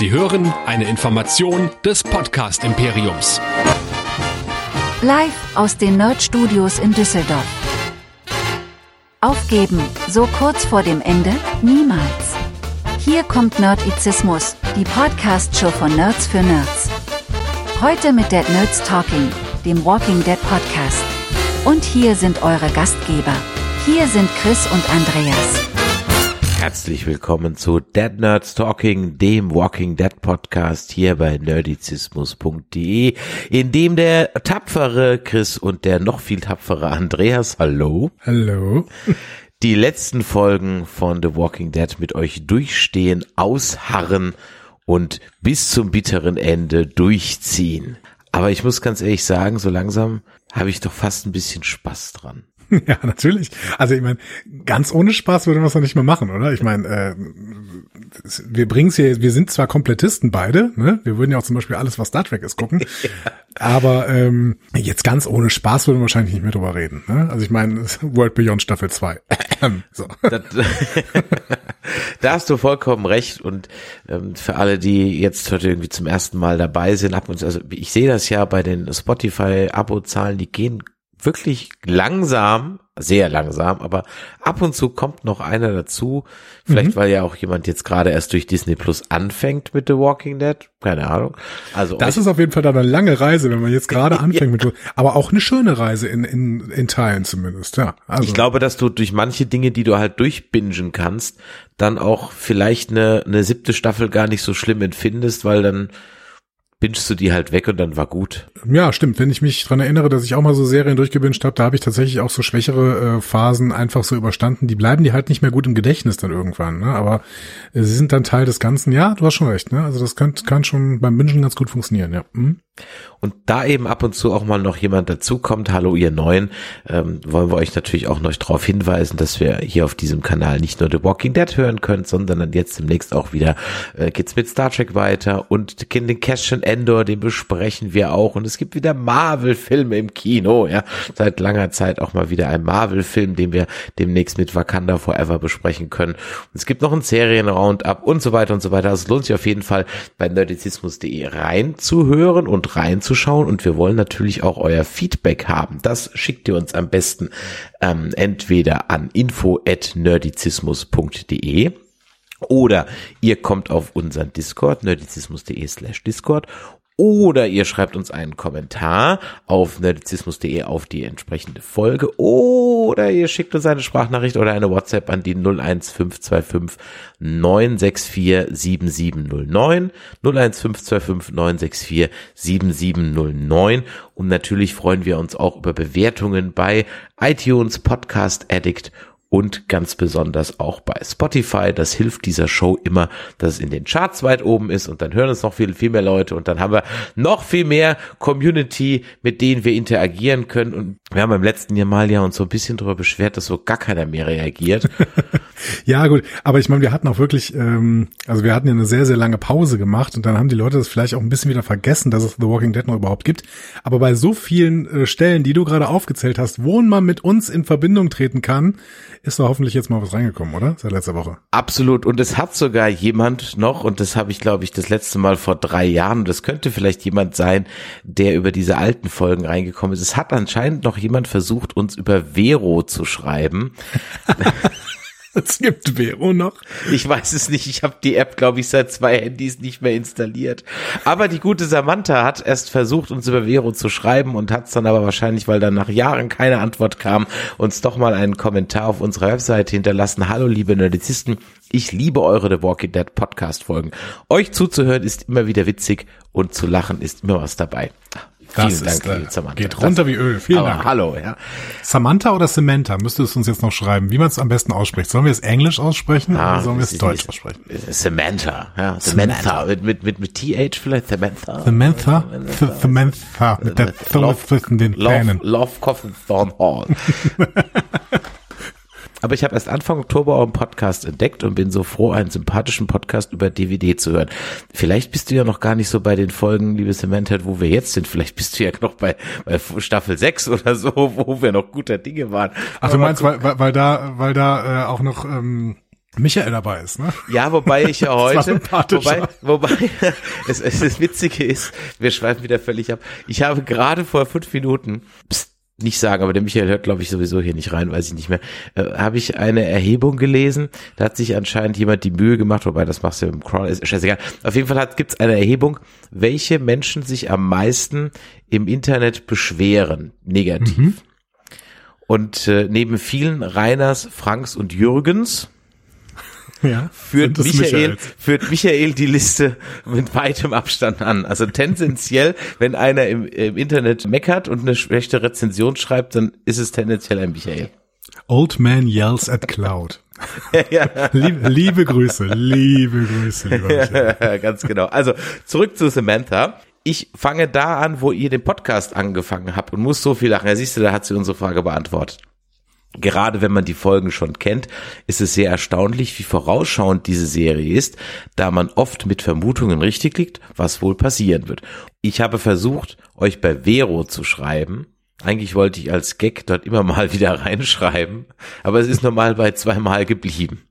Sie hören eine Information des Podcast Imperiums. Live aus den Nerd Studios in Düsseldorf. Aufgeben, so kurz vor dem Ende, niemals. Hier kommt Nerdizismus, die Podcast-Show von Nerds für Nerds. Heute mit Dead Nerds Talking, dem Walking Dead Podcast. Und hier sind eure Gastgeber. Hier sind Chris und Andreas. Herzlich willkommen zu Dead Nerds Talking, dem Walking Dead Podcast hier bei nerdizismus.de, in dem der tapfere Chris und der noch viel tapfere Andreas, hallo, Hallo. die letzten Folgen von The Walking Dead mit euch durchstehen, ausharren und bis zum bitteren Ende durchziehen. Aber ich muss ganz ehrlich sagen, so langsam habe ich doch fast ein bisschen Spaß dran. Ja, natürlich. Also ich meine, ganz ohne Spaß würde man es doch nicht mehr machen, oder? Ich meine, äh, wir bringen es hier, wir sind zwar Komplettisten beide, ne? Wir würden ja auch zum Beispiel alles, was Star Trek ist, gucken. Aber ähm, jetzt ganz ohne Spaß würden wir wahrscheinlich nicht mehr drüber reden. Ne? Also ich meine, World Beyond Staffel 2. so. Das, da hast du vollkommen recht und ähm, für alle, die jetzt heute irgendwie zum ersten Mal dabei sind, ab und also ich sehe das ja bei den Spotify-Abo-Zahlen, die gehen wirklich langsam, sehr langsam, aber ab und zu kommt noch einer dazu. Vielleicht, Mhm. weil ja auch jemand jetzt gerade erst durch Disney Plus anfängt mit The Walking Dead. Keine Ahnung. Also Das ist auf jeden Fall dann eine lange Reise, wenn man jetzt gerade anfängt mit, aber auch eine schöne Reise in, in, in Teilen zumindest, ja. Also, ich glaube, dass du durch manche Dinge, die du halt durchbingen kannst, dann auch vielleicht eine, eine siebte Staffel gar nicht so schlimm empfindest, weil dann bingst du die halt weg und dann war gut. Ja, stimmt. Wenn ich mich dran erinnere, dass ich auch mal so Serien durchgewünscht habe, da habe ich tatsächlich auch so schwächere äh, Phasen einfach so überstanden. Die bleiben die halt nicht mehr gut im Gedächtnis dann irgendwann. Ne? Aber äh, sie sind dann Teil des Ganzen. Ja, du hast schon recht. Ne? Also das kann, kann schon beim Bingen ganz gut funktionieren. Ja. Hm? Und da eben ab und zu auch mal noch jemand dazukommt, hallo ihr Neuen, ähm, wollen wir euch natürlich auch noch darauf hinweisen, dass wir hier auf diesem Kanal nicht nur The Walking Dead hören könnt, sondern dann jetzt demnächst auch wieder äh, geht's mit Star Trek weiter und den Cassian Endor, den besprechen wir auch und es gibt wieder Marvel-Filme im Kino, ja, seit langer Zeit auch mal wieder ein Marvel-Film, den wir demnächst mit Wakanda Forever besprechen können. Und es gibt noch einen Serien-Roundup und so weiter und so weiter. Also es lohnt sich auf jeden Fall bei nerdizismus.de reinzuhören und reinzuschauen und wir wollen natürlich auch euer Feedback haben. Das schickt ihr uns am besten ähm, entweder an info@nerdizismus.de oder ihr kommt auf unseren Discord, nerdizismus.de slash Discord. Oder ihr schreibt uns einen Kommentar auf nerdizismus.de auf die entsprechende Folge. Oder ihr schickt uns eine Sprachnachricht oder eine WhatsApp an die 01525 964 7709 01525 964 7709 und natürlich freuen wir uns auch über Bewertungen bei iTunes, Podcast Addict und ganz besonders auch bei Spotify. Das hilft dieser Show immer, dass es in den Charts weit oben ist und dann hören uns noch viel, viel mehr Leute und dann haben wir noch viel mehr Community, mit denen wir interagieren können und wir haben beim letzten Jahr mal ja uns so ein bisschen darüber beschwert, dass so gar keiner mehr reagiert. Ja, gut. Aber ich meine, wir hatten auch wirklich, ähm, also wir hatten ja eine sehr, sehr lange Pause gemacht und dann haben die Leute das vielleicht auch ein bisschen wieder vergessen, dass es The Walking Dead noch überhaupt gibt. Aber bei so vielen äh, Stellen, die du gerade aufgezählt hast, wo man mit uns in Verbindung treten kann, ist da hoffentlich jetzt mal was reingekommen, oder? Seit letzter Woche. Absolut. Und es hat sogar jemand noch, und das habe ich, glaube ich, das letzte Mal vor drei Jahren, und das könnte vielleicht jemand sein, der über diese alten Folgen reingekommen ist. Es hat anscheinend noch jemand versucht, uns über Vero zu schreiben. Es gibt Vero noch. Ich weiß es nicht. Ich habe die App, glaube ich, seit zwei Handys nicht mehr installiert. Aber die gute Samantha hat erst versucht, uns über Vero zu schreiben und hat es dann aber wahrscheinlich, weil dann nach Jahren keine Antwort kam, uns doch mal einen Kommentar auf unserer Webseite hinterlassen. Hallo, liebe Nerdizisten. Ich liebe eure The Walking Dead Podcast Folgen. Euch zuzuhören ist immer wieder witzig und zu lachen ist immer was dabei. Das Vielen Dank, ist, äh, liebe Samantha. geht runter wie Öl. Vielen Dank. Hallo, ja. Samantha oder Samantha? Müsstest du uns jetzt noch schreiben, wie man es am besten ausspricht. Sollen wir es Englisch aussprechen oder sollen wir es Deutsch aussprechen? Samantha, ja. Samantha. Mit, mit, mit, mit TH vielleicht Samantha. Samantha? Samantha. Mit der Zunge zwischen den Love, Zähnen. Love Coffin Thorn Hall. Aber ich habe erst Anfang Oktober euren Podcast entdeckt und bin so froh, einen sympathischen Podcast über DVD zu hören. Vielleicht bist du ja noch gar nicht so bei den Folgen, liebe Samantha, wo wir jetzt sind. Vielleicht bist du ja noch bei, bei Staffel 6 oder so, wo wir noch guter Dinge waren. Ach, du meinst, weil, weil, weil da, weil da äh, auch noch ähm, Michael dabei ist, ne? Ja, wobei ich ja heute, wobei, wobei, es, es, das Witzige ist, wir schweifen wieder völlig ab. Ich habe gerade vor fünf Minuten, pst, nicht sagen, aber der Michael hört, glaube ich, sowieso hier nicht rein, weiß ich nicht mehr, äh, habe ich eine Erhebung gelesen. Da hat sich anscheinend jemand die Mühe gemacht, wobei das machst du ja im Crawl, ist scheißegal. Auf jeden Fall gibt es eine Erhebung, welche Menschen sich am meisten im Internet beschweren, negativ. Und äh, neben vielen Reiners, Franks und Jürgens Ja. führt Michael, führt Michael die Liste mit weitem Abstand an. Also tendenziell, wenn einer im, im Internet meckert und eine schlechte Rezension schreibt, dann ist es tendenziell ein Michael. Old man yells at cloud. liebe, liebe Grüße, liebe Grüße, lieber Michael. Ganz genau. Also zurück zu Samantha. Ich fange da an, wo ihr den Podcast angefangen habt und muss so viel lachen. Ja, siehst du, da hat sie unsere Frage beantwortet. Gerade wenn man die Folgen schon kennt, ist es sehr erstaunlich, wie vorausschauend diese Serie ist, da man oft mit Vermutungen richtig liegt, was wohl passieren wird. Ich habe versucht, euch bei Vero zu schreiben. Eigentlich wollte ich als Gag dort immer mal wieder reinschreiben, aber es ist normal bei zweimal geblieben.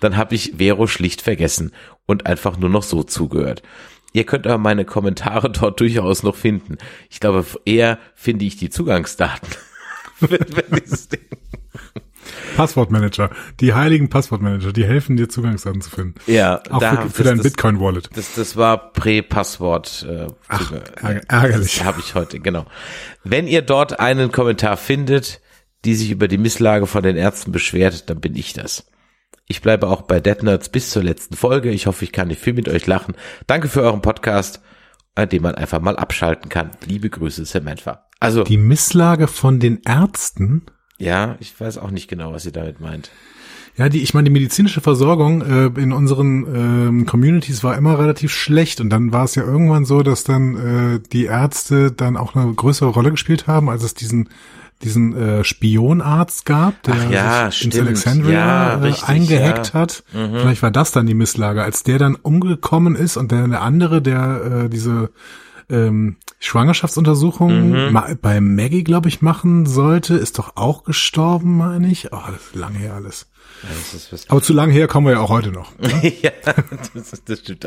Dann habe ich Vero schlicht vergessen und einfach nur noch so zugehört. Ihr könnt aber meine Kommentare dort durchaus noch finden. Ich glaube, eher finde ich die Zugangsdaten. für- für dieses Ding. Passwortmanager. Die heiligen Passwortmanager, die helfen dir Zugangsdaten zu finden. Ja, Auch da- für, für das- dein Bitcoin-Wallet. Das, das war Prä-Passwort. Äh, Ach, ärgerlich. Habe ich heute, genau. Wenn ihr dort einen Kommentar findet, die sich über die Misslage von den Ärzten beschwert, dann bin ich das. Ich bleibe auch bei Dead Nerds bis zur letzten Folge. Ich hoffe, ich kann nicht viel mit euch lachen. Danke für euren Podcast, an dem man einfach mal abschalten kann. Liebe Grüße, Samantha. Also, Die Misslage von den Ärzten. Ja, ich weiß auch nicht genau, was ihr damit meint. Ja, die, ich meine, die medizinische Versorgung äh, in unseren ähm, Communities war immer relativ schlecht und dann war es ja irgendwann so, dass dann äh, die Ärzte dann auch eine größere Rolle gespielt haben, als es diesen diesen äh, Spionarzt gab, der Ach ja, sich ins stimmt. Alexandria Ja, äh, richtig, eingehackt ja. Mhm. hat. Vielleicht war das dann die Misslage, als der dann umgekommen ist und der, der andere, der äh, diese ähm, Schwangerschaftsuntersuchung Mhm. ma bei Maggie, glaube ich, machen sollte, ist doch auch gestorben, meine ich. Oh, das ist lange her alles. Das ist Aber zu lange her kommen wir ja auch heute noch. ja, das, das stimmt.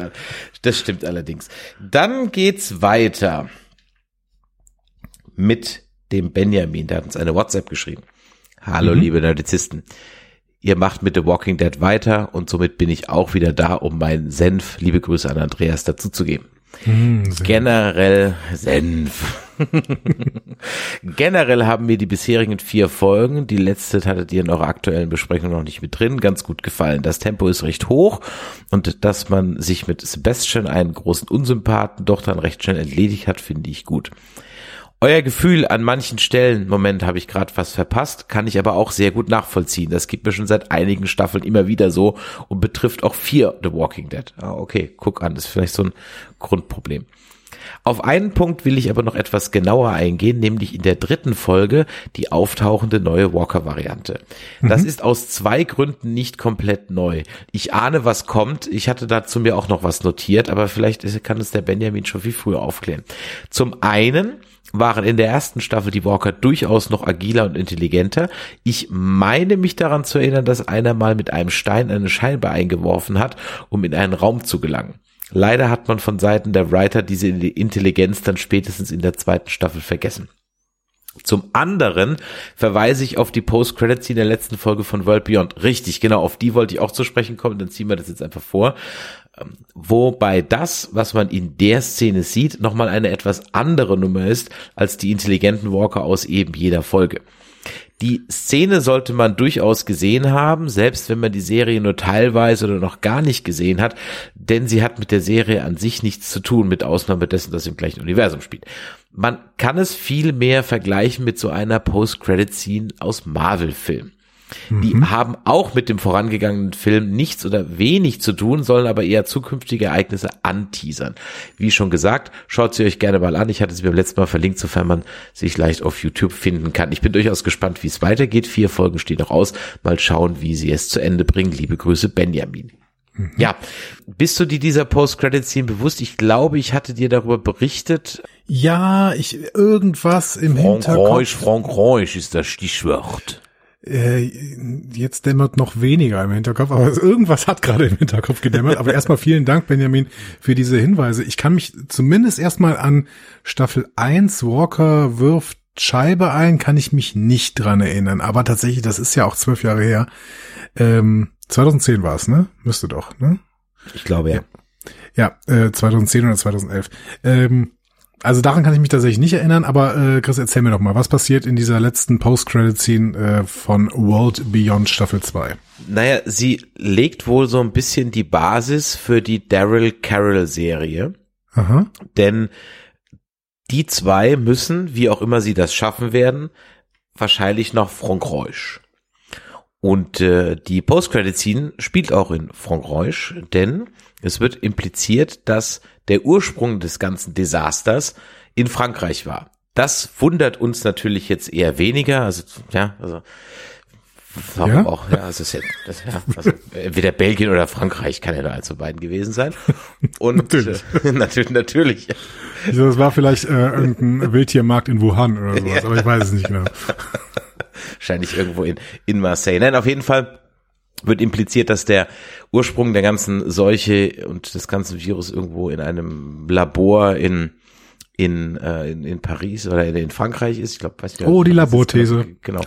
Das stimmt allerdings. Dann geht's weiter mit dem Benjamin. Der hat uns eine WhatsApp geschrieben. Hallo, liebe Nerdizisten. Ihr macht mit The Walking Dead weiter und somit bin ich auch wieder da, um meinen Senf, liebe Grüße an Andreas, dazu geben. Generell Senf. Generell haben mir die bisherigen vier Folgen, die letzte hattet ihr in eurer aktuellen Besprechung noch nicht mit drin, ganz gut gefallen. Das Tempo ist recht hoch und dass man sich mit Sebastian einen großen Unsympathen doch dann recht schnell entledigt hat, finde ich gut. Euer Gefühl an manchen Stellen, Moment, habe ich gerade was verpasst, kann ich aber auch sehr gut nachvollziehen. Das geht mir schon seit einigen Staffeln immer wieder so und betrifft auch vier The Walking Dead. Ah, okay, guck an, das ist vielleicht so ein Grundproblem. Auf einen Punkt will ich aber noch etwas genauer eingehen, nämlich in der dritten Folge die auftauchende neue Walker-Variante. Das ist aus zwei Gründen nicht komplett neu. Ich ahne, was kommt. Ich hatte dazu mir auch noch was notiert, aber vielleicht kann es der Benjamin schon viel früher aufklären. Zum einen waren in der ersten Staffel die Walker durchaus noch agiler und intelligenter. Ich meine mich daran zu erinnern, dass einer mal mit einem Stein eine Scheibe eingeworfen hat, um in einen Raum zu gelangen. Leider hat man von Seiten der Writer diese Intelligenz dann spätestens in der zweiten Staffel vergessen. Zum anderen verweise ich auf die Post-Credit-Scene der letzten Folge von World Beyond. Richtig, genau, auf die wollte ich auch zu sprechen kommen, dann ziehen wir das jetzt einfach vor. Ähm, Wobei das, was man in der Szene sieht, nochmal eine etwas andere Nummer ist, als die intelligenten Walker aus eben jeder Folge. Die Szene sollte man durchaus gesehen haben, selbst wenn man die Serie nur teilweise oder noch gar nicht gesehen hat, denn sie hat mit der Serie an sich nichts zu tun, mit Ausnahme dessen, dass sie im gleichen Universum spielt. Man kann es viel mehr vergleichen mit so einer Post-Credit-Scene aus Marvel-Filmen. Die haben auch mit dem vorangegangenen Film nichts oder wenig zu tun, sollen aber eher zukünftige Ereignisse anteasern. Wie schon gesagt, schaut sie euch gerne mal an. Ich hatte sie beim letzten Mal verlinkt, sofern man sich leicht auf YouTube finden kann. Ich bin durchaus gespannt, wie es weitergeht. Vier Folgen stehen noch aus. Mal schauen, wie sie es zu Ende bringen. Liebe Grüße, Benjamin. Ja, bist du dir dieser Post-Credit-Scene bewusst? Ich glaube, ich hatte dir darüber berichtet. Ja, ich irgendwas im Frankreich, Hinterkopf. Frankreich ist das Stichwort. Äh, jetzt dämmert noch weniger im Hinterkopf, aber irgendwas hat gerade im Hinterkopf gedämmert. Aber erstmal vielen Dank, Benjamin, für diese Hinweise. Ich kann mich zumindest erstmal an Staffel 1 Walker wirft Scheibe ein, kann ich mich nicht dran erinnern. Aber tatsächlich, das ist ja auch zwölf Jahre her. Ähm, 2010 war es, ne? Müsste doch, ne? Ich glaube, ja. Ja, äh, 2010 oder 2011. Ähm, also daran kann ich mich tatsächlich nicht erinnern, aber äh, Chris, erzähl mir doch mal, was passiert in dieser letzten Post-Credit-Scene äh, von World Beyond Staffel 2? Naja, sie legt wohl so ein bisschen die Basis für die Daryl Carroll-Serie. Aha. Denn die zwei müssen, wie auch immer sie das schaffen werden, wahrscheinlich nach Frankreich. Und äh, die Post-Credit-Scene spielt auch in Frankreich, denn es wird impliziert, dass der Ursprung des ganzen Desasters in Frankreich war. Das wundert uns natürlich jetzt eher weniger. Also, ja, also warum Ja? auch, ja, also, es ist ja, das, ja, also entweder Belgien oder Frankreich kann ja da eins von beiden gewesen sein. Und Natürlich. Äh, natürlich, natürlich. Also das war vielleicht äh, irgendein Wildtiermarkt in Wuhan oder sowas, aber ich weiß es nicht genau. Wahrscheinlich irgendwo in, in Marseille. Nein, auf jeden Fall wird impliziert, dass der Ursprung der ganzen Seuche und des ganzen Virus irgendwo in einem Labor in in, äh, in, in Paris oder in, in Frankreich ist. Ich glaube, weiß nicht. Oh, die Laborthese. Genau.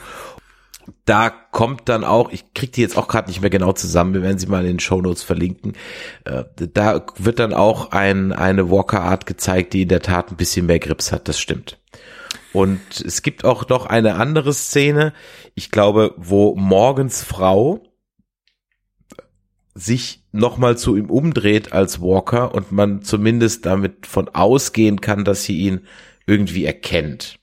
Da kommt dann auch, ich krieg die jetzt auch gerade nicht mehr genau zusammen, wir werden sie mal in den Shownotes verlinken. Äh, da wird dann auch ein, eine Walker-Art gezeigt, die in der Tat ein bisschen mehr Grips hat, das stimmt. Und es gibt auch noch eine andere Szene, ich glaube, wo Morgens Frau sich nochmal zu ihm umdreht als Walker und man zumindest damit von ausgehen kann, dass sie ihn irgendwie erkennt.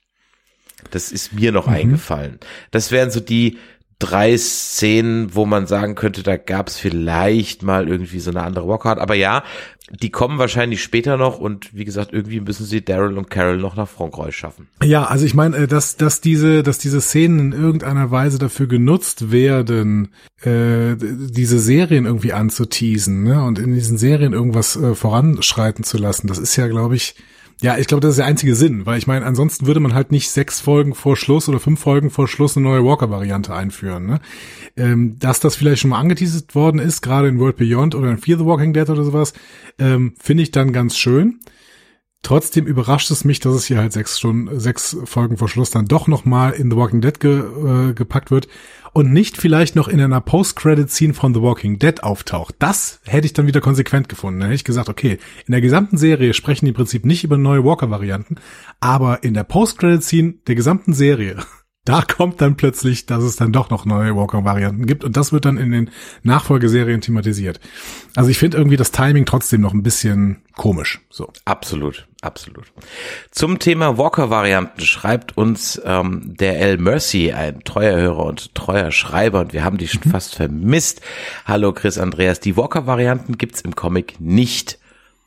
Das ist mir noch eingefallen. Das wären so die drei Szenen, wo man sagen könnte, da gab es vielleicht mal irgendwie so eine andere Walker. Aber ja, die kommen wahrscheinlich später noch und wie gesagt, irgendwie müssen sie Daryl und Carol noch nach Frankreich schaffen. Ja, also ich meine, äh, dass, dass diese, dass diese Szenen in irgendeiner Weise dafür genutzt werden, äh, diese Serien irgendwie anzuteasen, ne, und in diesen Serien irgendwas äh, voranschreiten zu lassen, das ist ja, glaube ich, ja, ich glaube, das ist der einzige Sinn, weil ich meine, ansonsten würde man halt nicht sechs Folgen vor Schluss oder fünf Folgen vor Schluss eine neue Walker-Variante einführen. Ne? Ähm, dass das vielleicht schon mal angeteasert worden ist, gerade in World Beyond oder in Fear the Walking Dead oder sowas, ähm, finde ich dann ganz schön. Trotzdem überrascht es mich, dass es hier halt sechs Stunden, sechs Folgen vor Schluss dann doch nochmal in The Walking Dead ge, äh, gepackt wird und nicht vielleicht noch in einer Post-Credit-Scene von The Walking Dead auftaucht. Das hätte ich dann wieder konsequent gefunden. Dann hätte ich gesagt, okay, in der gesamten Serie sprechen die im Prinzip nicht über neue Walker-Varianten, aber in der Post-Credit-Scene der gesamten Serie, da kommt dann plötzlich, dass es dann doch noch neue Walker-Varianten gibt und das wird dann in den Nachfolgeserien thematisiert. Also ich finde irgendwie das Timing trotzdem noch ein bisschen komisch. So. Absolut, absolut. Zum Thema Walker-Varianten schreibt uns ähm, der L. Mercy, ein treuer Hörer und treuer Schreiber, und wir haben die schon fast vermisst. Hallo Chris Andreas, die Walker-Varianten gibt's im Comic nicht.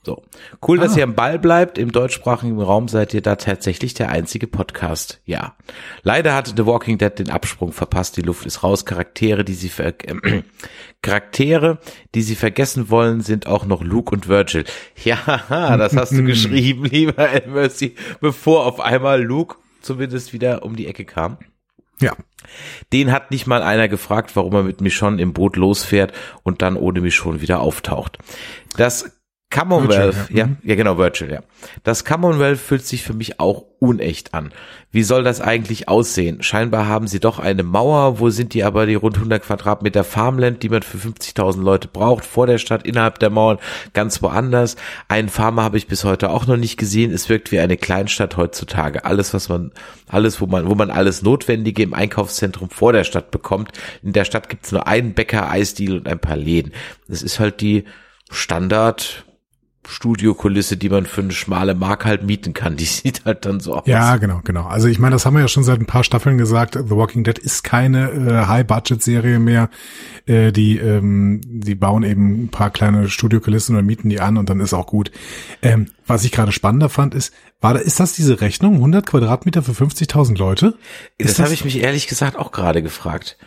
So. Cool, dass Ah. ihr am Ball bleibt. Im deutschsprachigen Raum seid ihr da tatsächlich der einzige Podcast. Ja. Leider hat The Walking Dead den Absprung verpasst. Die Luft ist raus. Charaktere, die sie ver äh, Charaktere, die sie vergessen wollen, sind auch noch Luke und Virgil. Ja, das hast du geschrieben, lieber L. Mercy, bevor auf einmal Luke zumindest wieder um die Ecke kam. Ja. Den hat nicht mal einer gefragt, warum er mit Michonne im Boot losfährt und dann ohne Michonne wieder auftaucht. Das Commonwealth, Virgil, ja. ja, ja genau, Virgil, ja. Das Commonwealth fühlt sich für mich auch unecht an. Wie soll das eigentlich aussehen? Scheinbar haben sie doch eine Mauer, wo sind die aber die rund 100 Quadratmeter Farmland, die man für 50.000 Leute braucht, vor der Stadt, innerhalb der Mauern, ganz woanders. Einen Farmer habe ich bis heute auch noch nicht gesehen. Es wirkt wie eine Kleinstadt heutzutage. Alles, was man, alles, wo man, wo man alles Notwendige im Einkaufszentrum vor der Stadt bekommt. In der Stadt gibt's nur einen Bäcker, Eisdiel und ein paar Läden. Das ist halt die Standard Studiokulisse, die man für eine schmale Mark halt mieten kann. Die sieht halt dann so aus. Ja, genau, genau. Also ich meine, das haben wir ja schon seit ein paar Staffeln gesagt. The Walking Dead ist keine äh, High-Budget-Serie mehr. Äh, die, ähm, die bauen eben ein paar kleine Studiokulissen und mieten die an und dann ist auch gut. Ähm, was ich gerade spannender fand, ist, war da, ist das diese Rechnung? 100 Quadratmeter für 50.000 Leute? Das, Ist habe ich mich ehrlich gesagt auch gerade gefragt.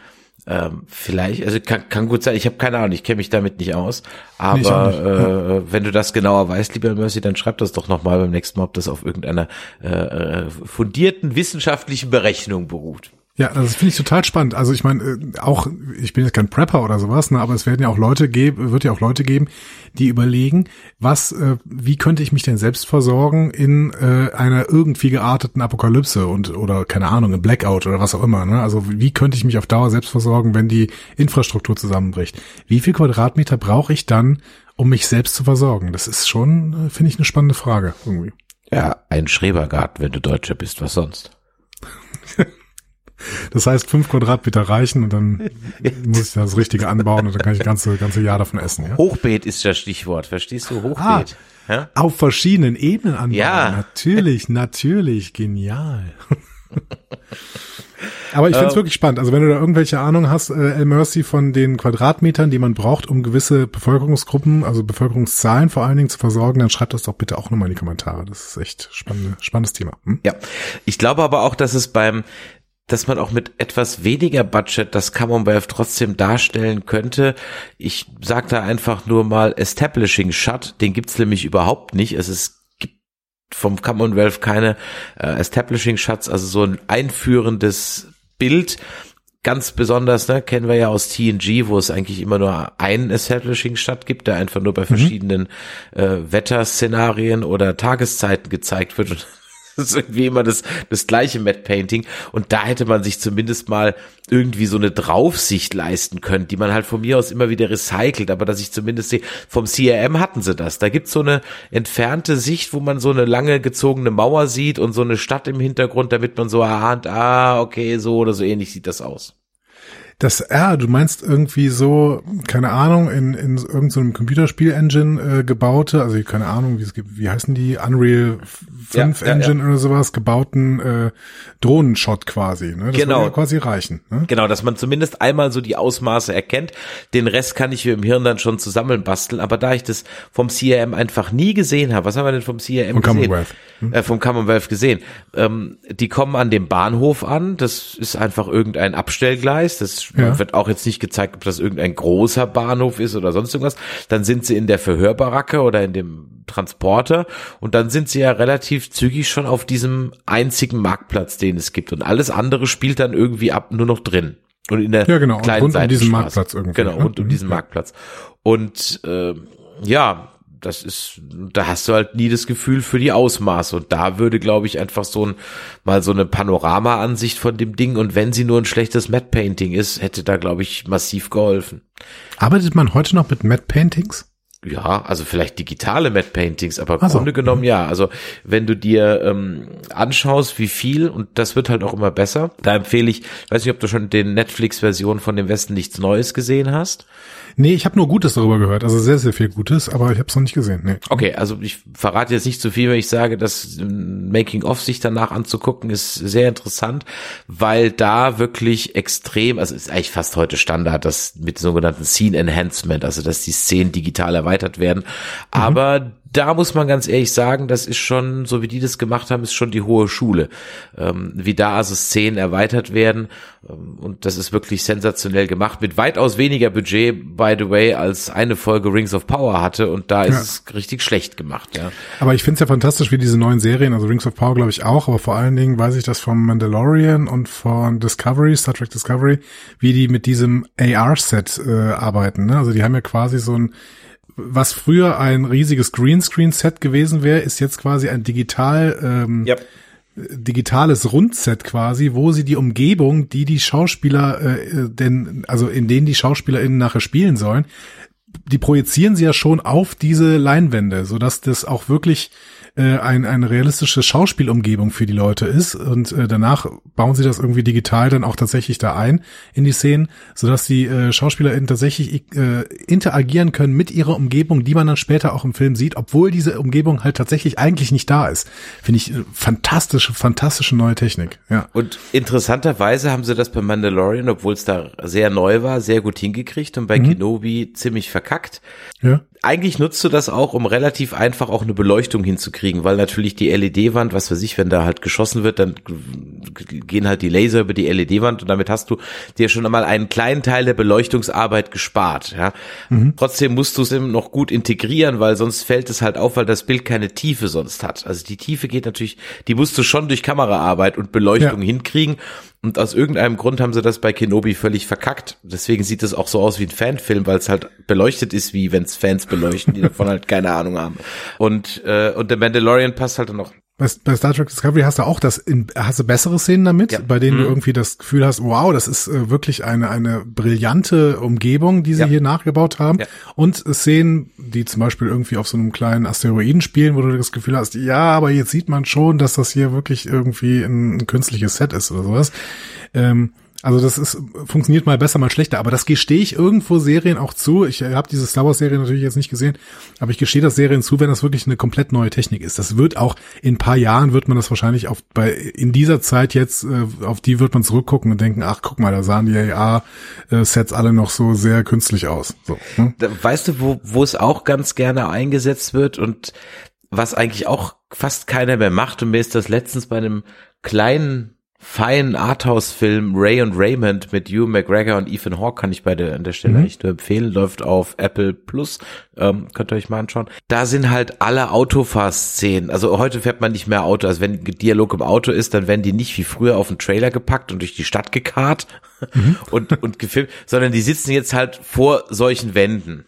Ähm, vielleicht, also kann, kann gut sein, ich habe keine Ahnung, ich kenne mich damit nicht aus. Aber nicht. Äh, wenn du das genauer weißt, lieber Mercy, dann schreib das doch nochmal beim nächsten Mal, ob das auf irgendeiner äh, äh, fundierten wissenschaftlichen Berechnung beruht. Ja, das finde ich total spannend. Also ich meine, äh, auch, ich bin jetzt kein Prepper oder sowas, ne, aber es werden ja auch Leute geben, wird ja auch Leute geben, die überlegen, was, äh, wie könnte ich mich denn selbst versorgen in äh, einer irgendwie gearteten Apokalypse und oder keine Ahnung, im Blackout oder was auch immer. Ne? Also wie könnte ich mich auf Dauer selbst versorgen, wenn die Infrastruktur zusammenbricht? Wie viel Quadratmeter brauche ich dann, um mich selbst zu versorgen? Das ist schon, äh, finde ich, eine spannende Frage irgendwie. Ja, ein Schrebergarten, wenn du Deutscher bist, was sonst? Das heißt, fünf Quadratmeter reichen und dann muss ich das Richtige anbauen und dann kann ich das ganze, ganze Jahr davon essen. Ja? Hochbeet ist das Stichwort, verstehst du? Hochbeet. Ah, ja? Auf verschiedenen Ebenen anbauen. Ja. Natürlich, natürlich, genial. Aber ich finde es Ähm. wirklich spannend. Also wenn du da irgendwelche Ahnung hast, äh, El Mercy, von den Quadratmetern, die man braucht, um gewisse Bevölkerungsgruppen, also Bevölkerungszahlen vor allen Dingen zu versorgen, dann schreibt das doch bitte auch nochmal in die Kommentare. Das ist echt spannende, spannendes Thema. Hm? Ja, ich glaube aber auch, dass es beim, dass man auch mit etwas weniger Budget das Commonwealth trotzdem darstellen könnte. Ich sage da einfach nur mal Establishing Shut, den gibt's nämlich überhaupt nicht. Es ist gibt vom Commonwealth keine äh, Establishing Shuts, also so ein einführendes Bild. Ganz besonders, ne, kennen wir ja aus TNG, wo es eigentlich immer nur einen Establishing Shut gibt, der einfach nur bei verschiedenen äh, Wetterszenarien oder Tageszeiten gezeigt wird. Und das ist irgendwie immer das, das gleiche Matte Painting. Und da hätte man sich zumindest mal irgendwie so eine Draufsicht leisten können, die man halt von mir aus immer wieder recycelt. Aber dass ich zumindest sehe, vom CRM hatten sie das. Da gibt's so eine entfernte Sicht, wo man so eine lange gezogene Mauer sieht und so eine Stadt im Hintergrund, damit man so erahnt, ah, okay, so oder so ähnlich sieht das aus. Das R, du meinst irgendwie so, keine Ahnung, in, in irgendeinem Computerspiel-Engine äh, gebaute, also keine Ahnung, wie es gibt, wie heißen die, Unreal 5 Ja, ja, Engine oder sowas, gebauten äh, Drohnenshot quasi. Ne? Das Genau. würde ja quasi reichen. Ne? Genau, dass man zumindest einmal so die Ausmaße erkennt. Den Rest kann ich mir im Hirn dann schon zusammenbasteln. Aber da ich das vom CRM einfach nie gesehen habe, was haben wir denn vom CRM Vom gesehen? Commonwealth. Äh, vom Commonwealth gesehen. Ähm, die kommen an dem Bahnhof an. Das ist einfach irgendein Abstellgleis. Das Ja. wird auch jetzt nicht gezeigt, ob das irgendein großer Bahnhof ist oder sonst irgendwas. Dann sind sie in der Verhörbaracke oder in dem Transporter und dann sind sie ja relativ zügig schon auf diesem einzigen Marktplatz, den es gibt und alles andere spielt dann irgendwie ab nur noch drin und in der Ja, genau, und kleinen rund um diesen. Marktplatz irgendwie, Genau, ne? rund um Mhm, diesen. Marktplatz. Und äh, ja, das ist, da hast du halt nie das Gefühl für die Ausmaße. Und da würde, glaube ich, einfach so ein, mal so eine Panorama-Ansicht von dem Ding. Und wenn sie nur ein schlechtes Matte Painting ist, hätte da, glaube ich, massiv geholfen. Arbeitet man heute noch mit Matte Paintings? Ja, also vielleicht digitale Matte Paintings, aber im Ach so. Grunde genommen ja. Also wenn du dir ähm, anschaust, wie viel, und das wird halt auch immer besser, da empfehle ich, weiß nicht, ob du schon den Netflix-Version von dem Westen nichts Neues gesehen hast. Nee, ich habe nur Gutes darüber gehört, also sehr, sehr viel Gutes, aber ich habe es noch nicht gesehen. Nee. Okay, also ich verrate jetzt nicht zu viel, wenn ich sage, das Making-of sich danach anzugucken, ist sehr interessant, weil da wirklich extrem, also ist eigentlich fast heute Standard, das mit sogenannten Scene Enhancement, also dass die Szenen digital erweitert werden. Aber da muss man ganz ehrlich sagen, das ist schon, so wie die das gemacht haben, ist schon die hohe Schule. Ähm, wie da also Szenen erweitert werden. Ähm, und das ist wirklich sensationell gemacht. Mit weitaus weniger Budget, by the way, als eine Folge Rings of Power hatte. Und da ist Ja. es richtig schlecht gemacht, ja. Aber ich finde es ja fantastisch, wie diese neuen Serien, also Rings of Power glaube ich auch, aber vor allen Dingen weiß ich das vom Mandalorian und von Discovery, Star Trek Discovery, wie die mit diesem AR-Set äh, arbeiten. Ne? Also die haben ja quasi so ein, was früher ein riesiges Greenscreen-Set gewesen wäre, ist jetzt quasi ein digital ähm, digitales Rundset quasi, wo sie die Umgebung, die die Schauspieler äh, denn also in denen die SchauspielerInnen nachher spielen sollen, die projizieren sie ja schon auf diese Leinwände, so dass das auch wirklich äh, ein, eine realistische Schauspielumgebung für die Leute ist und äh, danach bauen sie das irgendwie digital dann auch tatsächlich da ein in die Szenen, so dass die äh, SchauspielerInnen tatsächlich äh, interagieren können mit ihrer Umgebung, die man dann später auch im Film sieht, obwohl diese Umgebung halt tatsächlich eigentlich nicht da ist. Finde ich äh, fantastische, fantastische neue Technik. Ja. Und interessanterweise haben sie das bei Mandalorian, obwohl es da sehr neu war, sehr gut hingekriegt und bei Kenobi ziemlich verkackt. Ja. Eigentlich nutzt du das auch, um relativ einfach auch eine Beleuchtung hinzukriegen, weil natürlich die LED-Wand, was weiß ich, wenn da halt geschossen wird, dann gehen halt die Laser über die LED-Wand und damit hast du dir schon einmal einen kleinen Teil der Beleuchtungsarbeit gespart. Ja. Mhm. Trotzdem musst du es eben noch gut integrieren, weil sonst fällt es halt auf, weil das Bild keine Tiefe sonst hat. Also die Tiefe geht natürlich, die musst du schon durch Kameraarbeit und Beleuchtung ja. hinkriegen. Und aus irgendeinem Grund haben sie das bei Kenobi völlig verkackt. Deswegen sieht es auch so aus wie ein Fanfilm, weil es halt beleuchtet ist, wie wenn es Fans beleuchten, die davon halt keine Ahnung haben. Und, äh, und der Mandalorian passt halt noch bei, bei Star Trek Discovery hast du auch das, in, hast du bessere Szenen damit, ja. bei denen mhm. du irgendwie das Gefühl hast, wow, das ist äh, wirklich eine, eine brillante Umgebung, die sie ja. hier nachgebaut haben. Ja. Und Szenen, die zum Beispiel irgendwie auf so einem kleinen Asteroiden spielen, wo du das Gefühl hast, ja, aber jetzt sieht man schon, dass das hier wirklich irgendwie ein, ein künstliches Set ist oder sowas. Ähm, also das ist funktioniert mal besser, mal schlechter, aber das gestehe ich irgendwo Serien auch zu. Ich habe diese Star Wars Serie natürlich jetzt nicht gesehen, aber ich gestehe das Serien zu, wenn das wirklich eine komplett neue Technik ist. Das wird auch in ein paar Jahren wird man das wahrscheinlich auf bei in dieser Zeit jetzt äh, auf die wird man zurückgucken und denken, ach guck mal, da sahen die AR Sets alle noch so sehr künstlich aus. So, ne? Weißt du, wo wo es auch ganz gerne eingesetzt wird und was eigentlich auch fast keiner mehr macht und mir ist das letztens bei einem kleinen feinen Arthouse-Film Ray und Raymond mit Hugh McGregor und Ethan Hawke kann ich bei der, an der Stelle mhm. echt nur empfehlen. Läuft auf Apple Plus. Ähm, könnt ihr euch mal anschauen. Da sind halt alle Autofahrszenen. Also heute fährt man nicht mehr Auto. Also wenn Dialog im Auto ist, dann werden die nicht wie früher auf den Trailer gepackt und durch die Stadt gekarrt mhm. und, und gefilmt, sondern die sitzen jetzt halt vor solchen Wänden.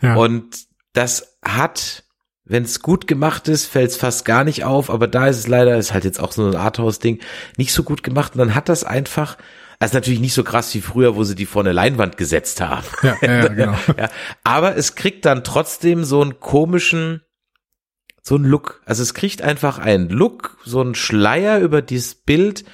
Ja. Und das hat wenn es gut gemacht ist, fällt es fast gar nicht auf, aber da ist es leider, ist halt jetzt auch so ein Arthouse-Ding, nicht so gut gemacht. Und dann hat das einfach, also natürlich nicht so krass wie früher, wo sie die vor eine Leinwand gesetzt haben. Ja, ja, genau. ja, aber es kriegt dann trotzdem so einen komischen, so einen Look. Also es kriegt einfach einen Look, so einen Schleier über dieses Bild,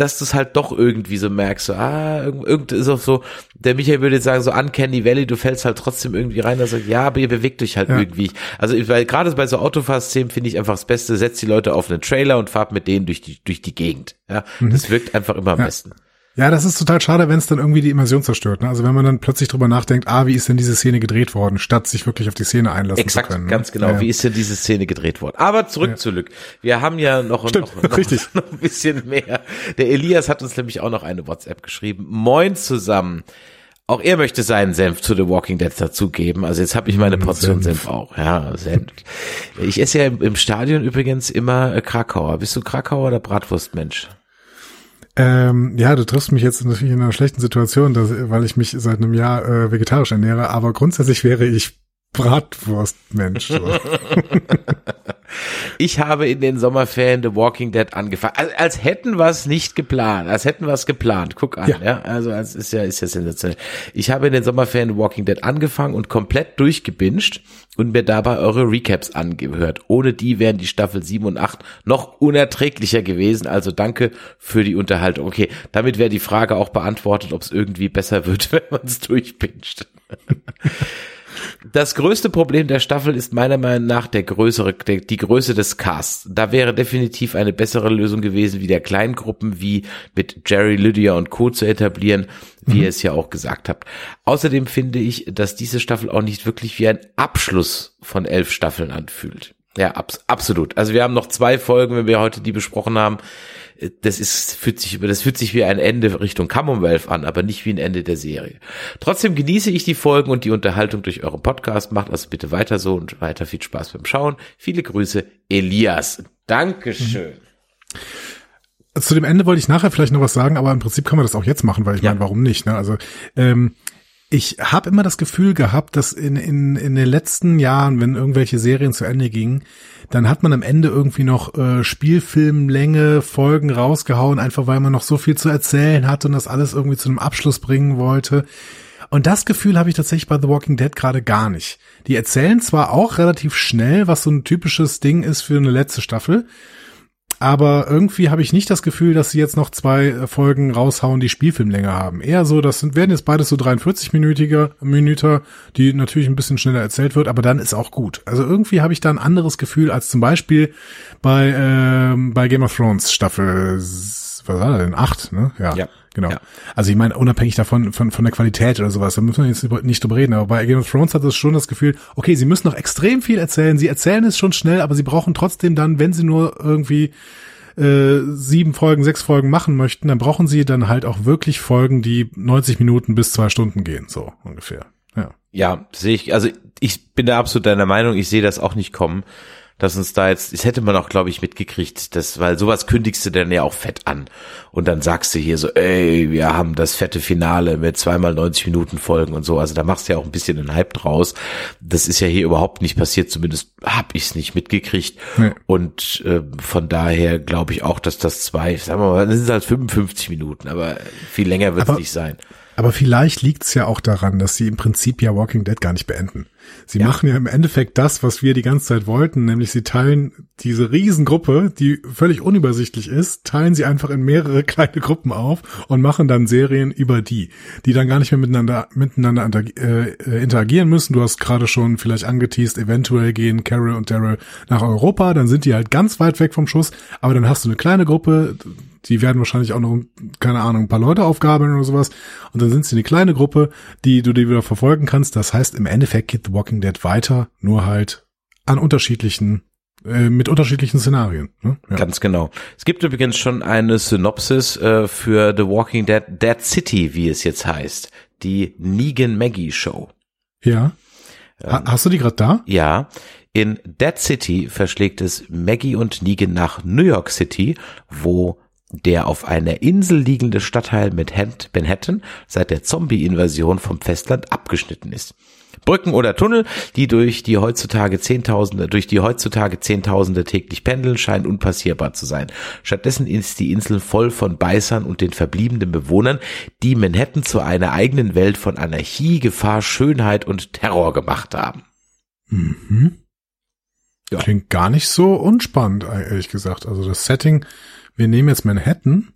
dass du es halt doch irgendwie so merkst, so, ah, irgend ist auch so, der Michael würde jetzt sagen, so Uncanny Valley, du fällst halt trotzdem irgendwie rein, dass sagt, ja, aber ihr bewegt euch halt ja. irgendwie. Also, weil gerade bei so Autofahrszenen finde ich einfach das Beste, setzt die Leute auf einen Trailer und fahrt mit denen durch die, durch die Gegend. Ja, mhm. das wirkt einfach immer am ja. besten. Ja, das ist total schade, wenn es dann irgendwie die Immersion zerstört. Ne? Also wenn man dann plötzlich drüber nachdenkt, ah, wie ist denn diese Szene gedreht worden, statt sich wirklich auf die Szene einlassen Exakt, zu können. Ne? ganz genau. Ja, Wie ist denn diese Szene gedreht worden? Aber zurück ja. zu Lück. Wir haben ja noch, Stimmt, noch, noch, noch ein bisschen mehr. Der Elias hat uns nämlich auch noch eine WhatsApp geschrieben. Moin zusammen. Auch er möchte seinen Senf zu The Walking Dead dazugeben. Also jetzt habe ich meine Portion Senf. Senf. auch. Ja, Senf. Ich esse ja im, im Stadion übrigens immer äh, Krakauer. Bist du Krakauer oder Bratwurstmensch? Ähm, ja, du triffst mich jetzt natürlich in einer schlechten Situation, dass, weil ich mich seit einem Jahr äh, vegetarisch ernähre, aber grundsätzlich wäre ich Bratwurstmensch. So. ich habe in den Sommerferien The Walking Dead angefangen. Als, als hätten wir es nicht geplant. Als hätten wir es geplant. Guck an, ja. ja. Also als ist ja, ist ja sensationell. Ich habe in den Sommerferien The Walking Dead angefangen und komplett durchgebinged und mir dabei eure Recaps angehört. Ohne die wären die Staffel 7 und 8 noch unerträglicher gewesen. Also danke für die Unterhaltung. Okay, damit wäre die Frage auch beantwortet, ob es irgendwie besser wird, wenn man es durchpinscht. Das größte Problem der Staffel ist meiner Meinung nach der größere, der, die Größe des Casts. Da wäre definitiv eine bessere Lösung gewesen, wie der Kleingruppen wie mit Jerry, Lydia und Co. zu etablieren, wie mhm. ihr es ja auch gesagt habt. Außerdem finde ich, dass diese Staffel auch nicht wirklich wie ein Abschluss von elf Staffeln anfühlt. Ja, abs absolut. Also wir haben noch zwei Folgen, wenn wir heute die besprochen haben, das ist, fühlt sich, das fühlt sich wie ein Ende Richtung Commonwealth an, aber nicht wie ein Ende der Serie. Trotzdem genieße ich die Folgen und die Unterhaltung durch euren Podcast. Macht also bitte weiter so und weiter viel Spaß beim Schauen. Viele Grüße, Elias. Dankeschön. Zu dem Ende wollte ich nachher vielleicht noch was sagen, aber im Prinzip können wir das auch jetzt machen, weil ich ja. meine, warum nicht? Ne? Also ähm, ich habe immer das Gefühl gehabt, dass in, in, in den letzten Jahren, wenn irgendwelche Serien zu Ende gingen, dann hat man am Ende irgendwie noch äh, Spielfilmlänge, Folgen rausgehauen, einfach weil man noch so viel zu erzählen hat und das alles irgendwie zu einem Abschluss bringen wollte. Und das Gefühl habe ich tatsächlich bei The Walking Dead gerade gar nicht. Die erzählen zwar auch relativ schnell, was so ein typisches Ding ist für eine letzte Staffel, aber irgendwie habe ich nicht das Gefühl, dass sie jetzt noch zwei äh, Folgen raushauen, die Spielfilmlänge haben. Eher so, das sind, werden jetzt beides so 43-minütiger Minüter, die natürlich ein bisschen schneller erzählt wird, aber dann ist auch gut. Also irgendwie habe ich da ein anderes Gefühl als zum Beispiel bei, ähm, bei Game of Thrones Staffel, was war denn? Acht, ne? Ja. ja. Genau. Ja. Also ich meine, unabhängig davon, von, von der Qualität oder sowas, da müssen wir jetzt nicht drüber reden, aber bei Game of Thrones hat es schon das Gefühl, okay, sie müssen noch extrem viel erzählen, sie erzählen es schon schnell, aber sie brauchen trotzdem dann, wenn sie nur irgendwie äh, sieben Folgen, sechs Folgen machen möchten, dann brauchen sie dann halt auch wirklich Folgen, die 90 Minuten bis zwei Stunden gehen, so ungefähr. Ja. Ja, sehe ich, also ich bin da absolut deiner Meinung, ich sehe das auch nicht kommen, dass uns da jetzt, das hätte man auch, glaube ich, mitgekriegt, das, weil sowas kündigst du dann ja auch fett an. Und dann sagst du hier so, ey, wir haben das fette Finale mit zweimal 90 Minuten Folgen und so. Also da machst du ja auch ein bisschen einen Hype draus. Das ist ja hier überhaupt nicht passiert, zumindest habe ich es nicht mitgekriegt. Nee. Und äh, von daher glaube ich auch, dass das zwei, sagen wir mal, das sind halt 55 Minuten, aber viel länger wird es nicht sein. Aber vielleicht liegt's ja auch daran, dass sie im Prinzip ja Walking Dead gar nicht beenden. Sie machen ja im Endeffekt das, was wir die ganze Zeit wollten, nämlich sie teilen diese Riesengruppe, die völlig unübersichtlich ist, teilen sie einfach in mehrere kleine Gruppen auf und machen dann Serien über die, die dann gar nicht mehr miteinander miteinander äh, interagieren müssen. Du hast gerade schon vielleicht angeteased, eventuell gehen Carol und Daryl nach Europa, dann sind die halt ganz weit weg vom Schuss, aber dann hast du eine kleine Gruppe, die werden wahrscheinlich auch noch, keine Ahnung, ein paar Leute aufgabeln oder sowas. Und dann sind sie eine kleine Gruppe, die du dir wieder verfolgen kannst. Das heißt, im Endeffekt geht The Walking Dead weiter, nur halt an unterschiedlichen, äh, mit unterschiedlichen Szenarien. Ne? Ja. Ganz genau. Es gibt übrigens schon eine Synopsis äh, für The Walking Dead, Dead City, wie es jetzt heißt. Die Negan Maggie Show. ja. Ha hast du die gerade da? Ja, in Dead City verschlägt es Maggie und Negan nach New York City, wo der auf einer Insel liegende Stadtteil mit Manhattan seit der Zombie-Invasion vom Festland abgeschnitten ist. Brücken oder Tunnel, die durch die heutzutage Zehntausende, durch die heutzutage Zehntausende täglich pendeln, scheinen unpassierbar zu sein. Stattdessen ist die Insel voll von Beißern und den verbliebenen Bewohnern, die Manhattan zu einer eigenen Welt von Anarchie, Gefahr, Schönheit und Terror gemacht haben. Mhm. Ja. Klingt gar nicht so unspannend, ehrlich gesagt. Also das Setting, wir nehmen jetzt Manhattan.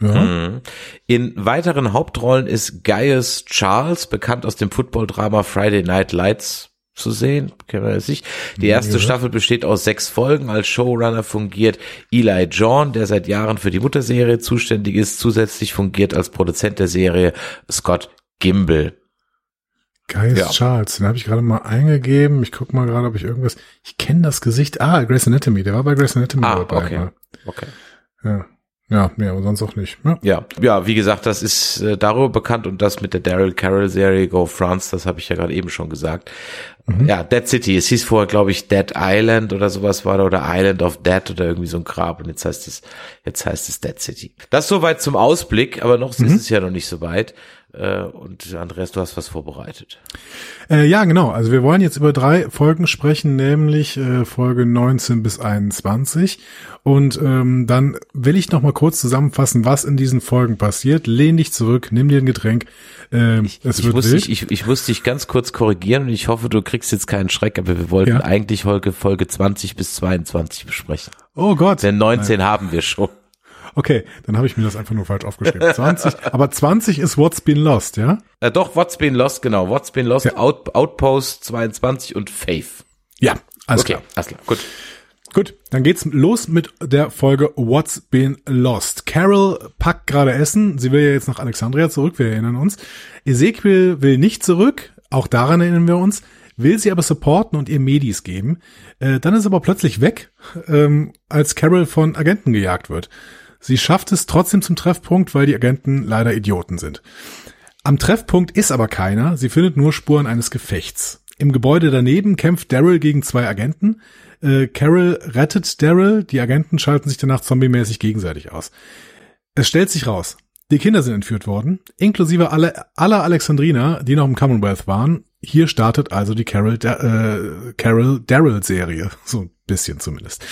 Ja. Mhm. In weiteren Hauptrollen ist Gaius Charles, bekannt aus dem Football-Drama Friday Night Lights zu sehen, kennen wir nicht. Die erste Ja. Staffel besteht aus sechs Folgen. Als Showrunner fungiert Eli John, der seit Jahren für die Mutterserie zuständig ist. Zusätzlich fungiert als Produzent der Serie Scott Gimble. Gaius Ja. Charles, den habe ich gerade mal eingegeben. Ich guck mal gerade, ob ich irgendwas. Ich kenne das Gesicht. Ah, Grey's Anatomy. Der war bei Grey's Anatomy Ah, dabei. okay. mal. Okay. Ja. Ja, nee, aber sonst auch nicht. Ja. Ja, ja, wie gesagt, das ist äh, darüber bekannt und das mit der Daryl Carroll Serie Go France, das habe ich ja gerade eben schon gesagt. Ja, Dead City, es hieß vorher, glaube ich, Dead Island oder sowas war da oder Island of Dead oder irgendwie so ein Grab und jetzt heißt es, jetzt heißt es Dead City. Das soweit zum Ausblick, aber noch ist es ja noch nicht so weit. Äh, und Andreas, du hast was vorbereitet. Äh, ja, genau. Also wir wollen jetzt über drei Folgen sprechen, nämlich äh, Folge 19 bis 21. Und ähm, dann will ich noch mal kurz zusammenfassen, was in diesen Folgen passiert. Lehn dich zurück, nimm dir ein Getränk. Ähm, es Ich wird muss, wild. dich, ich, ich muss dich ganz kurz korrigieren und ich hoffe, du kriegst jetzt keinen Schreck, aber wir wollten Ja. eigentlich Folge, Folge 20 bis 22 besprechen. oh Gott. Denn 19 haben wir schon. Okay, dann habe ich mir das einfach nur falsch aufgeschrieben. 20, aber 20 ist What's Been Lost, ja? Äh, doch, What's Been Lost, genau. What's Been Lost, Ja. Out, Outpost 22 und Faith. Ja, alles okay, klar. alles klar, gut. Gut, dann geht's los mit der Folge What's Been Lost. Carol packt gerade Essen. Sie will ja jetzt nach Alexandria zurück, wir erinnern uns. Ezekiel will nicht zurück, auch daran erinnern wir uns, will sie aber supporten und ihr Medis geben. Äh, dann ist aber plötzlich weg, ähm, als Carol von Agenten gejagt wird. Sie schafft es trotzdem zum Treffpunkt, weil die Agenten leider Idioten sind. Am Treffpunkt ist aber keiner, sie findet nur Spuren eines Gefechts. Im Gebäude daneben kämpft Daryl gegen zwei Agenten. Äh, Carol rettet Daryl, die Agenten schalten sich danach zombiemäßig gegenseitig aus. Es stellt sich raus, die Kinder sind entführt worden, inklusive alle, aller Alexandriner, die noch im Commonwealth waren. Hier startet also die Carol, äh, Carol Daryl Serie, so ein bisschen zumindest.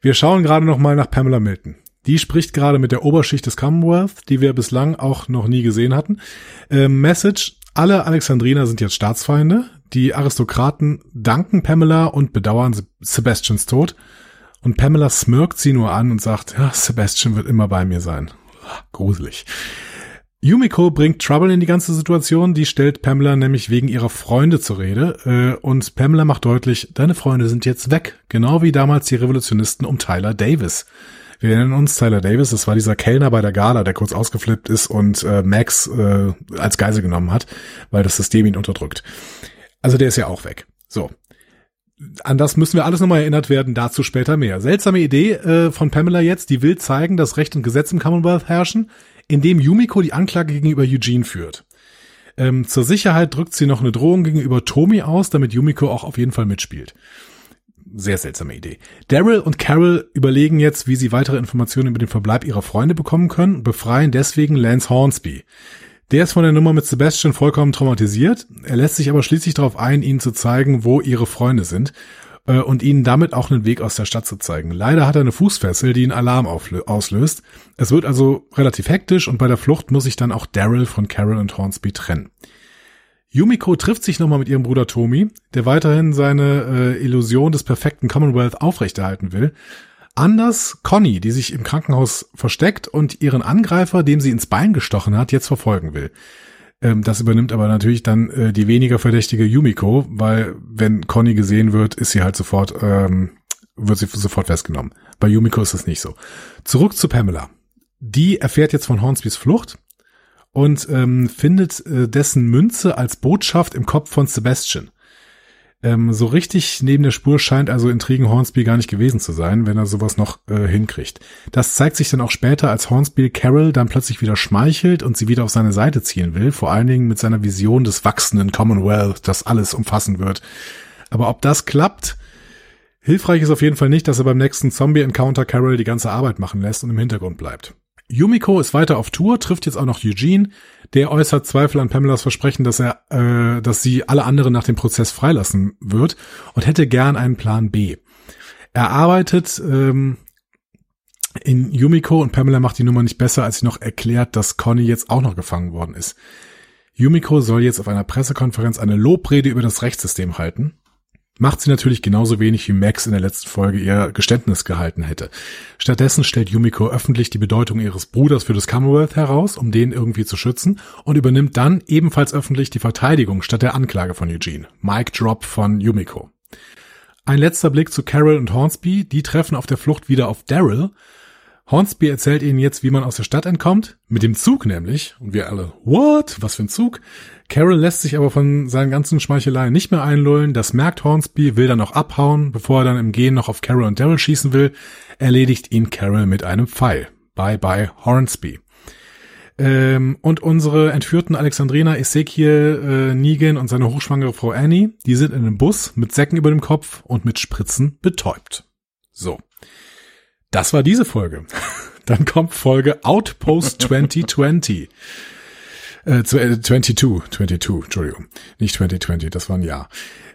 Wir schauen gerade noch mal nach Pamela Milton. Die spricht gerade mit der Oberschicht des Commonwealth, die wir bislang auch noch nie gesehen hatten. Äh, Message, alle Alexandriner sind jetzt Staatsfeinde. Die Aristokraten danken Pamela und bedauern Se- Sebastians Tod. Und Pamela smirkt sie nur an und sagt, ja, Sebastian wird immer bei mir sein. Gruselig. Yumiko bringt Trouble in die ganze Situation. Die stellt Pamela nämlich wegen ihrer Freunde zur Rede. Äh, und Pamela macht deutlich, deine Freunde sind jetzt weg. Genau wie damals die Revolutionisten um Tyler Davis. Wir erinnern uns, Tyler Davis, das war dieser Kellner bei der Gala, der kurz ausgeflippt ist und äh, Max äh, als Geisel genommen hat, weil das System ihn unterdrückt. Also der ist ja auch weg. So. An das müssen wir alles nochmal erinnert werden, dazu später mehr. Seltsame Idee äh, von Pamela jetzt, die will zeigen, dass Recht und Gesetz im Commonwealth herrschen, indem Yumiko die Anklage gegenüber Eugene führt. Ähm, zur Sicherheit drückt sie noch eine Drohung gegenüber Tomi aus, damit Yumiko auch auf jeden Fall mitspielt. Sehr seltsame Idee. Daryl und Carol überlegen jetzt, wie sie weitere Informationen über den Verbleib ihrer Freunde bekommen können und befreien deswegen Lance Hornsby. Der ist von der Nummer mit Sebastian vollkommen traumatisiert. Er lässt sich aber schließlich darauf ein, ihnen zu zeigen, wo ihre Freunde sind äh, und ihnen damit auch einen Weg aus der Stadt zu zeigen. Leider hat er eine Fußfessel, die einen Alarm auslöst. Es wird also relativ hektisch und bei der Flucht muss sich dann auch Daryl von Carol und Hornsby trennen. Yumiko trifft sich nochmal mit ihrem Bruder Tomi, der weiterhin seine äh, Illusion des perfekten Commonwealth aufrechterhalten will. Anders Conny, die sich im Krankenhaus versteckt und ihren Angreifer, dem sie ins Bein gestochen hat, jetzt verfolgen will. Ähm, das übernimmt aber natürlich dann äh, die weniger verdächtige Yumiko, weil wenn Conny gesehen wird, ist sie halt sofort, ähm, wird sie sofort festgenommen. Bei Yumiko ist das nicht so. Zurück zu Pamela. Die erfährt jetzt von Hornsbys Flucht und ähm, findet äh, dessen Münze als Botschaft im Kopf von Sebastian. Ähm, so richtig neben der Spur scheint also Intrigen Hornsby gar nicht gewesen zu sein, wenn er sowas noch äh, hinkriegt. Das zeigt sich dann auch später, als Hornsby Carol dann plötzlich wieder schmeichelt und sie wieder auf seine Seite ziehen will, vor allen Dingen mit seiner Vision des wachsenden Commonwealth, das alles umfassen wird. Aber ob das klappt, hilfreich ist auf jeden Fall nicht, dass er beim nächsten Zombie-Encounter Carol die ganze Arbeit machen lässt und im Hintergrund bleibt. Yumiko ist weiter auf Tour, trifft jetzt auch noch Eugene. Der äußert Zweifel an Pamelas Versprechen, dass er, äh, dass sie alle anderen nach dem Prozess freilassen wird und hätte gern einen Plan B. Er arbeitet ähm, in Yumiko und Pamela macht die Nummer nicht besser, als sie noch erklärt, dass Conny jetzt auch noch gefangen worden ist. Yumiko soll jetzt auf einer Pressekonferenz eine Lobrede über das Rechtssystem halten macht sie natürlich genauso wenig wie Max in der letzten Folge ihr Geständnis gehalten hätte. Stattdessen stellt Yumiko öffentlich die Bedeutung ihres Bruders für das Commonwealth heraus, um den irgendwie zu schützen, und übernimmt dann ebenfalls öffentlich die Verteidigung statt der Anklage von Eugene. Mic Drop von Yumiko. Ein letzter Blick zu Carol und Hornsby, die treffen auf der Flucht wieder auf Daryl, Hornsby erzählt ihnen jetzt, wie man aus der Stadt entkommt, mit dem Zug nämlich, und wir alle, what? Was für ein Zug? Carol lässt sich aber von seinen ganzen Schmeicheleien nicht mehr einlullen, das merkt Hornsby, will dann auch abhauen, bevor er dann im Gehen noch auf Carol und Daryl schießen will, erledigt ihn Carol mit einem Pfeil. Bye bye Hornsby. Ähm, und unsere entführten Alexandrina, Ezekiel, äh, Negan und seine hochschwangere Frau Annie, die sind in einem Bus mit Säcken über dem Kopf und mit Spritzen betäubt. So. Das war diese Folge. Dann kommt Folge Outpost 2020. Äh, 22, 22, äh, Entschuldigung. Nicht 2020, das war ein Jahr.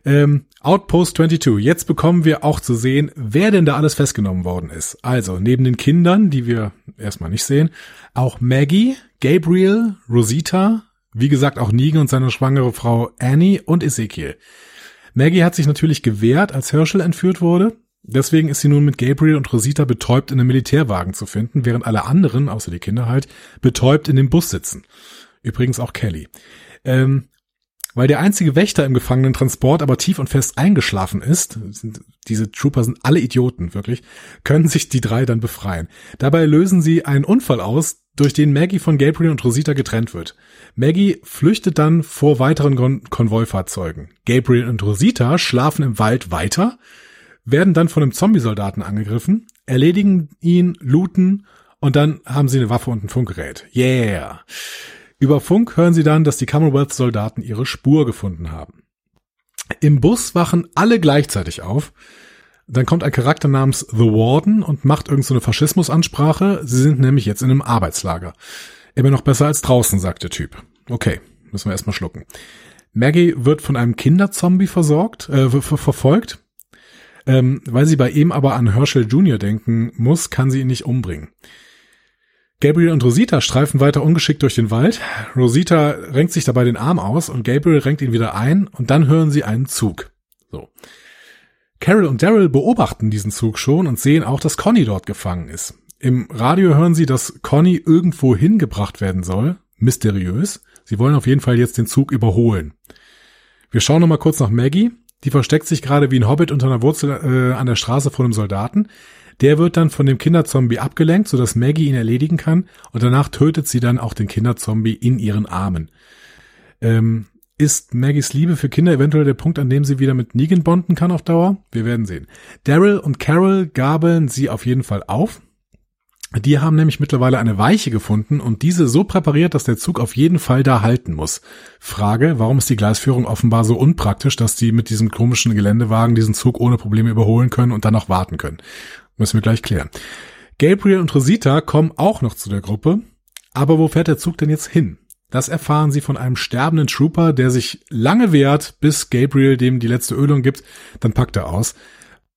Ähm, Outpost 22. Jetzt bekommen wir auch zu sehen, wer denn da alles festgenommen worden ist. Also, neben den Kindern, die wir erstmal nicht sehen, auch Maggie, Gabriel, Rosita, wie gesagt auch Negan und seine schwangere Frau Annie und Ezekiel. Maggie hat sich natürlich gewehrt, als Herschel entführt wurde. Deswegen ist sie nun mit Gabriel und Rosita betäubt in einem Militärwagen zu finden, während alle anderen, außer die Kinder halt, betäubt in dem Bus sitzen. Übrigens auch Kelly. Ähm, weil der einzige Wächter im Gefangenentransport aber tief und fest eingeschlafen ist, sind, diese Trooper sind alle Idioten, wirklich, können sich die drei dann befreien. Dabei lösen sie einen Unfall aus, durch den Maggie von Gabriel und Rosita getrennt wird. Maggie flüchtet dann vor weiteren Kon Konvoifahrzeugen. Gabriel und Rosita schlafen im Wald weiter, werden dann von einem Zombie-Soldaten angegriffen, erledigen ihn, looten und dann haben sie eine Waffe und ein Funkgerät. Yeah! Über Funk hören sie dann, dass die Commonwealth-Soldaten ihre Spur gefunden haben. Im Bus wachen alle gleichzeitig auf. Dann kommt ein Charakter namens The Warden und macht irgendeine so Faschismusansprache. Sie sind nämlich jetzt in einem Arbeitslager. Immer noch besser als draußen, sagt der Typ. Okay, müssen wir erstmal schlucken. Maggie wird von einem Kinderzombie versorgt, äh, verfolgt. Ähm, weil sie bei ihm aber an Herschel Jr. denken muss, kann sie ihn nicht umbringen. Gabriel und Rosita streifen weiter ungeschickt durch den Wald. Rosita renkt sich dabei den Arm aus und Gabriel renkt ihn wieder ein und dann hören sie einen Zug. So. Carol und Daryl beobachten diesen Zug schon und sehen auch, dass Conny dort gefangen ist. Im Radio hören sie, dass Conny irgendwo hingebracht werden soll. Mysteriös. Sie wollen auf jeden Fall jetzt den Zug überholen. Wir schauen nochmal kurz nach Maggie. Die versteckt sich gerade wie ein Hobbit unter einer Wurzel äh, an der Straße vor einem Soldaten. Der wird dann von dem Kinderzombie abgelenkt, sodass Maggie ihn erledigen kann und danach tötet sie dann auch den Kinderzombie in ihren Armen. Ähm, ist Maggies Liebe für Kinder eventuell der Punkt, an dem sie wieder mit Negan bonden kann auf Dauer? Wir werden sehen. Daryl und Carol gabeln sie auf jeden Fall auf. Die haben nämlich mittlerweile eine Weiche gefunden und diese so präpariert, dass der Zug auf jeden Fall da halten muss. Frage, warum ist die Gleisführung offenbar so unpraktisch, dass die mit diesem komischen Geländewagen diesen Zug ohne Probleme überholen können und dann noch warten können? Müssen wir gleich klären. Gabriel und Rosita kommen auch noch zu der Gruppe. Aber wo fährt der Zug denn jetzt hin? Das erfahren sie von einem sterbenden Trooper, der sich lange wehrt, bis Gabriel dem die letzte Ölung gibt. Dann packt er aus.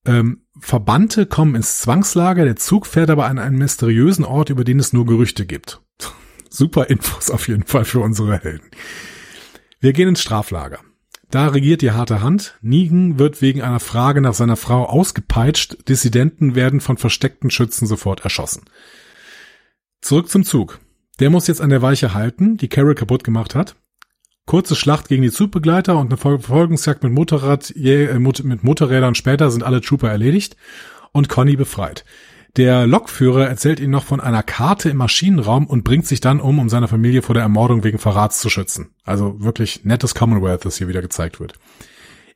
Ähm, Verbannte kommen ins Zwangslager, der Zug fährt aber an einen mysteriösen Ort, über den es nur Gerüchte gibt. Super Infos auf jeden Fall für unsere Helden. Wir gehen ins Straflager. Da regiert die harte Hand. Nigen wird wegen einer Frage nach seiner Frau ausgepeitscht. Dissidenten werden von versteckten Schützen sofort erschossen. Zurück zum Zug. Der muss jetzt an der Weiche halten, die Carol kaputt gemacht hat. Kurze Schlacht gegen die Zugbegleiter und eine Verfolgungsjagd mit Motorrad, äh, mit Motorrädern später sind alle Trooper erledigt und Conny befreit. Der Lokführer erzählt ihm noch von einer Karte im Maschinenraum und bringt sich dann um, um seine Familie vor der Ermordung wegen Verrats zu schützen. Also wirklich nettes Commonwealth, das hier wieder gezeigt wird.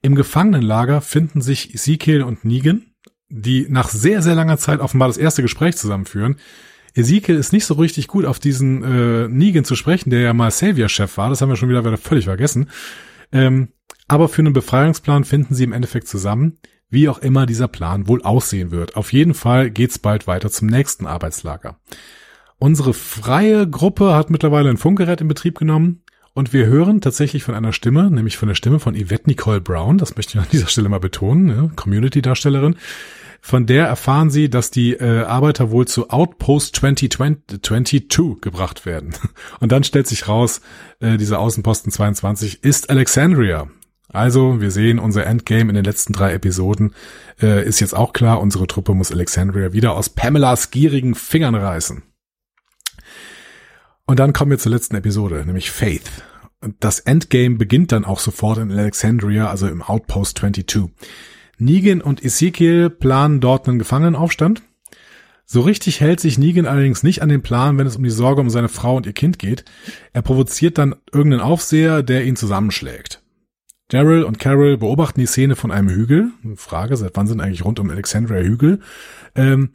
Im Gefangenenlager finden sich Ezekiel und Negan, die nach sehr, sehr langer Zeit offenbar das erste Gespräch zusammenführen. Ezekiel ist nicht so richtig gut auf diesen äh, Negan zu sprechen, der ja mal Savior-Chef war. Das haben wir schon wieder, wieder völlig vergessen. Ähm, aber für einen Befreiungsplan finden sie im Endeffekt zusammen, wie auch immer dieser Plan wohl aussehen wird. Auf jeden Fall geht's bald weiter zum nächsten Arbeitslager. Unsere freie Gruppe hat mittlerweile ein Funkgerät in Betrieb genommen und wir hören tatsächlich von einer Stimme, nämlich von der Stimme von Yvette Nicole Brown, das möchte ich an dieser Stelle mal betonen, ne? Community-Darstellerin, von der erfahren sie, dass die äh, Arbeiter wohl zu Outpost 2022 gebracht werden. Und dann stellt sich raus, äh, dieser Außenposten 22 ist Alexandria. Also, wir sehen, unser Endgame in den letzten drei Episoden äh, ist jetzt auch klar. Unsere Truppe muss Alexandria wieder aus Pamelas gierigen Fingern reißen. Und dann kommen wir zur letzten Episode, nämlich Faith. Das Endgame beginnt dann auch sofort in Alexandria, also im Outpost 22. Negan und Ezekiel planen dort einen Gefangenenaufstand. So richtig hält sich Negan allerdings nicht an den Plan, wenn es um die Sorge um seine Frau und ihr Kind geht. Er provoziert dann irgendeinen Aufseher, der ihn zusammenschlägt. Daryl und Carol beobachten die Szene von einem Hügel. Frage, seit wann sind eigentlich rund um Alexandria Hügel? Ähm,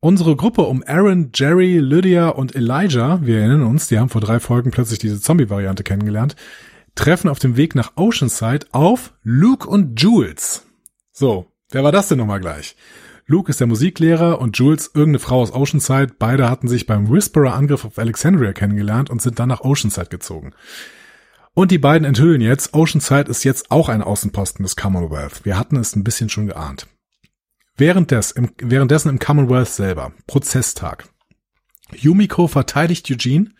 unsere Gruppe um Aaron, Jerry, Lydia und Elijah, wir erinnern uns, die haben vor drei Folgen plötzlich diese Zombie-Variante kennengelernt, treffen auf dem Weg nach Oceanside auf Luke und Jules. So, wer war das denn nochmal gleich? Luke ist der Musiklehrer und Jules irgendeine Frau aus Oceanside. Beide hatten sich beim Whisperer-Angriff auf Alexandria kennengelernt und sind dann nach Oceanside gezogen. Und die beiden enthüllen jetzt, Oceanside ist jetzt auch ein Außenposten des Commonwealth. Wir hatten es ein bisschen schon geahnt. Währenddes, im, währenddessen im Commonwealth selber, Prozesstag. Yumiko verteidigt Eugene,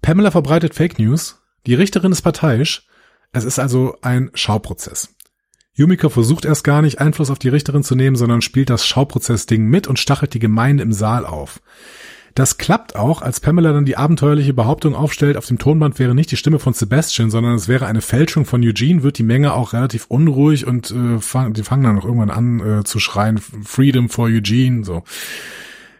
Pamela verbreitet Fake News, die Richterin ist parteiisch, es ist also ein Schauprozess. Yumiko versucht erst gar nicht Einfluss auf die Richterin zu nehmen, sondern spielt das Schauprozessding mit und stachelt die Gemeinde im Saal auf. Das klappt auch, als Pamela dann die abenteuerliche Behauptung aufstellt, auf dem Tonband wäre nicht die Stimme von Sebastian, sondern es wäre eine Fälschung von Eugene, wird die Menge auch relativ unruhig und äh, fang, die fangen dann noch irgendwann an äh, zu schreien, Freedom for Eugene, so.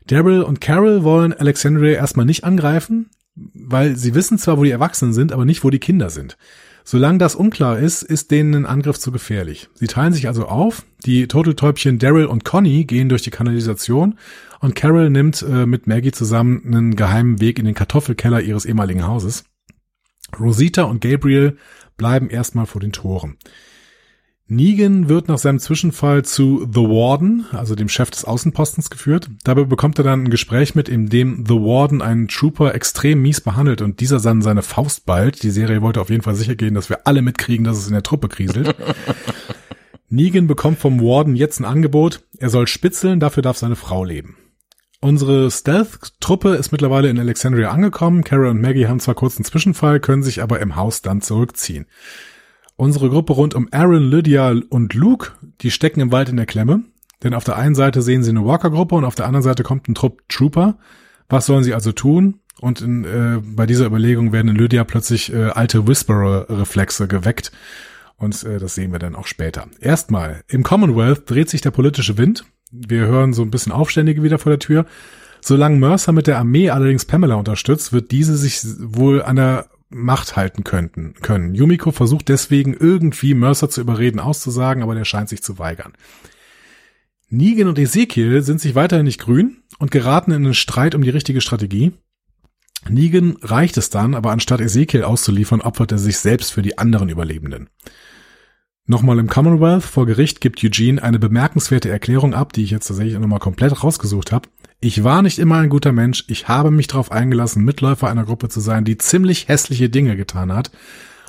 Daryl und Carol wollen Alexandria erstmal nicht angreifen, weil sie wissen zwar, wo die Erwachsenen sind, aber nicht, wo die Kinder sind. Solange das unklar ist, ist denen ein Angriff zu gefährlich. Sie teilen sich also auf. Die Toteltäubchen Daryl und Conny gehen durch die Kanalisation und Carol nimmt äh, mit Maggie zusammen einen geheimen Weg in den Kartoffelkeller ihres ehemaligen Hauses. Rosita und Gabriel bleiben erstmal vor den Toren. Negan wird nach seinem Zwischenfall zu The Warden, also dem Chef des Außenpostens, geführt. Dabei bekommt er dann ein Gespräch mit, in dem The Warden einen Trooper extrem mies behandelt und dieser dann seine Faust ballt. Die Serie wollte auf jeden Fall sicher gehen, dass wir alle mitkriegen, dass es in der Truppe kriselt. Negan bekommt vom Warden jetzt ein Angebot. Er soll spitzeln, dafür darf seine Frau leben. Unsere Stealth-Truppe ist mittlerweile in Alexandria angekommen. Carol und Maggie haben zwar kurz einen Zwischenfall, können sich aber im Haus dann zurückziehen. Unsere Gruppe rund um Aaron, Lydia und Luke, die stecken im Wald in der Klemme. Denn auf der einen Seite sehen sie eine Walker-Gruppe und auf der anderen Seite kommt ein Trupp Trooper. Was sollen sie also tun? Und in, äh, bei dieser Überlegung werden in Lydia plötzlich äh, alte Whisperer-Reflexe geweckt. Und äh, das sehen wir dann auch später. Erstmal, im Commonwealth dreht sich der politische Wind. Wir hören so ein bisschen Aufständige wieder vor der Tür. Solange Mercer mit der Armee allerdings Pamela unterstützt, wird diese sich wohl an der Macht halten könnten, können. Yumiko versucht deswegen irgendwie Mercer zu überreden, auszusagen, aber der scheint sich zu weigern. Negan und Ezekiel sind sich weiterhin nicht grün und geraten in einen Streit um die richtige Strategie. Negan reicht es dann, aber anstatt Ezekiel auszuliefern, opfert er sich selbst für die anderen Überlebenden. Nochmal im Commonwealth vor Gericht gibt Eugene eine bemerkenswerte Erklärung ab, die ich jetzt tatsächlich nochmal komplett rausgesucht habe. Ich war nicht immer ein guter Mensch, ich habe mich darauf eingelassen, Mitläufer einer Gruppe zu sein, die ziemlich hässliche Dinge getan hat,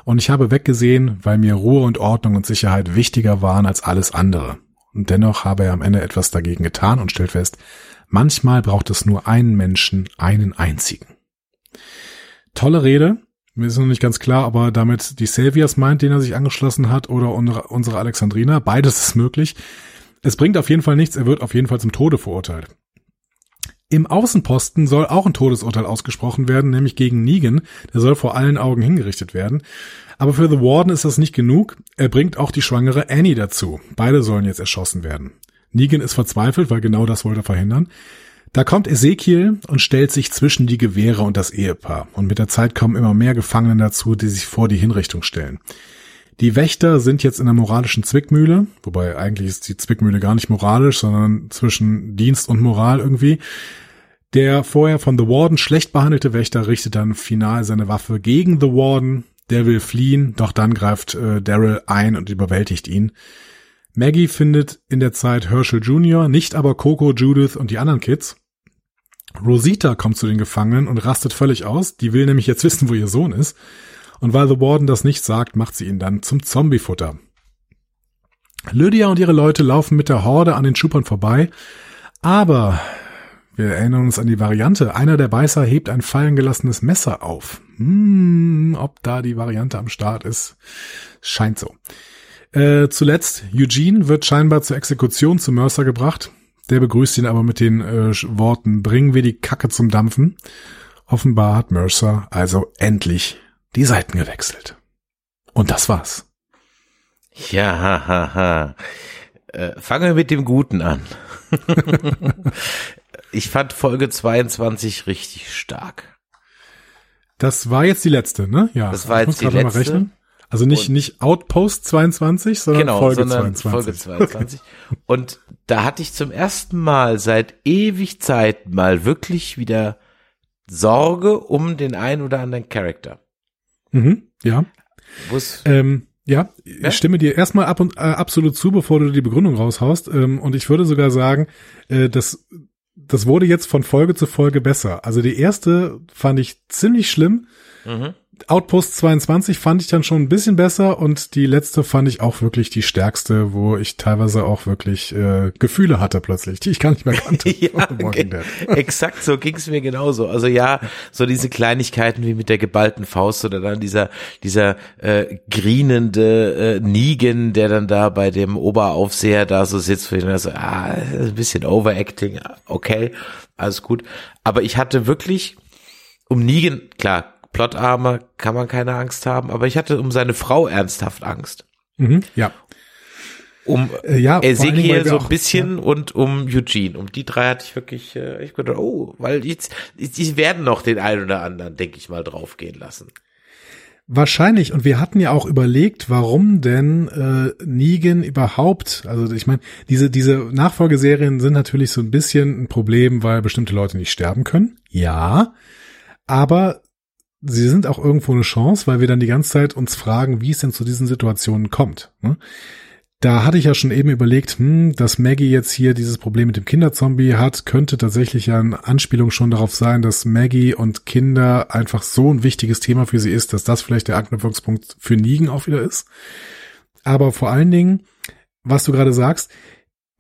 und ich habe weggesehen, weil mir Ruhe und Ordnung und Sicherheit wichtiger waren als alles andere. Und dennoch habe er am Ende etwas dagegen getan und stellt fest, manchmal braucht es nur einen Menschen, einen einzigen. Tolle Rede. Mir ist noch nicht ganz klar, ob er damit die Saviors meint, den er sich angeschlossen hat, oder unsere Alexandrina. Beides ist möglich. Es bringt auf jeden Fall nichts. Er wird auf jeden Fall zum Tode verurteilt. Im Außenposten soll auch ein Todesurteil ausgesprochen werden, nämlich gegen Negan. Der soll vor allen Augen hingerichtet werden. Aber für The Warden ist das nicht genug. Er bringt auch die schwangere Annie dazu. Beide sollen jetzt erschossen werden. Negan ist verzweifelt, weil genau das wollte er verhindern. Da kommt Ezekiel und stellt sich zwischen die Gewehre und das Ehepaar. Und mit der Zeit kommen immer mehr Gefangene dazu, die sich vor die Hinrichtung stellen. Die Wächter sind jetzt in der moralischen Zwickmühle, wobei eigentlich ist die Zwickmühle gar nicht moralisch, sondern zwischen Dienst und Moral irgendwie. Der vorher von The Warden schlecht behandelte Wächter richtet dann final seine Waffe gegen The Warden. Der will fliehen, doch dann greift äh, Daryl ein und überwältigt ihn. Maggie findet in der Zeit Herschel Jr., nicht aber Coco, Judith und die anderen Kids. Rosita kommt zu den Gefangenen und rastet völlig aus. Die will nämlich jetzt wissen, wo ihr Sohn ist. Und weil The Warden das nicht sagt, macht sie ihn dann zum Zombiefutter. Lydia und ihre Leute laufen mit der Horde an den Schupern vorbei. Aber wir erinnern uns an die Variante. Einer der Beißer hebt ein fallen gelassenes Messer auf. Hm, ob da die Variante am Start ist, scheint so. Äh, zuletzt, Eugene wird scheinbar zur Exekution zu Mercer gebracht. Der begrüßt ihn aber mit den äh, Worten, bringen wir die Kacke zum Dampfen. Offenbar hat Mercer also endlich die Seiten gewechselt. Und das war's. Ja, ha, ha, ha. Äh, fangen wir mit dem Guten an. ich fand Folge 22 richtig stark. Das war jetzt die letzte, ne? Ja. Das war jetzt die letzte. Also nicht, nicht Outpost 22, sondern genau, Folge sondern 22. Folge 22. Und da hatte ich zum ersten Mal seit ewig Zeit mal wirklich wieder Sorge um den einen oder anderen Charakter. Mhm, ja. Ähm, ja, ja, ich stimme dir erstmal ab und äh, absolut zu, bevor du die Begründung raushaust. Ähm, und ich würde sogar sagen, äh, das, das wurde jetzt von Folge zu Folge besser. Also die erste fand ich ziemlich schlimm. Mhm. Outpost 22 fand ich dann schon ein bisschen besser und die letzte fand ich auch wirklich die stärkste, wo ich teilweise auch wirklich äh, Gefühle hatte plötzlich, die ich gar nicht mehr kannte. ja, exakt so ging's mir genauso. Also ja, so diese Kleinigkeiten wie mit der geballten Faust oder dann dieser dieser äh, grinende äh, Nigen, der dann da bei dem Oberaufseher da so sitzt, für den so, ah, ein bisschen Overacting, okay, alles gut. Aber ich hatte wirklich um Nigen, klar, Plotarme kann man keine Angst haben, aber ich hatte um seine Frau ernsthaft Angst. Mhm, ja. Um äh, ja, Ezekiel so ein bisschen ja. und um Eugene. Um die drei hatte ich wirklich, äh, ich gedacht, oh, weil jetzt, die werden noch den einen oder anderen, denke ich mal, draufgehen lassen. Wahrscheinlich. Und wir hatten ja auch überlegt, warum denn äh, Negan überhaupt, also ich meine, diese, diese Nachfolgeserien sind natürlich so ein bisschen ein Problem, weil bestimmte Leute nicht sterben können. Ja. Aber sie sind auch irgendwo eine Chance, weil wir dann die ganze Zeit uns fragen, wie es denn zu diesen Situationen kommt. Ne? Da hatte ich ja schon eben überlegt, hm, dass Maggie jetzt hier dieses Problem mit dem Kinderzombie hat, könnte tatsächlich ja eine Anspielung schon darauf sein, dass Maggie und Kinder einfach so ein wichtiges Thema für sie ist, dass das vielleicht der Anknüpfungspunkt für Negan auch wieder ist. Aber vor allen Dingen, was du gerade sagst,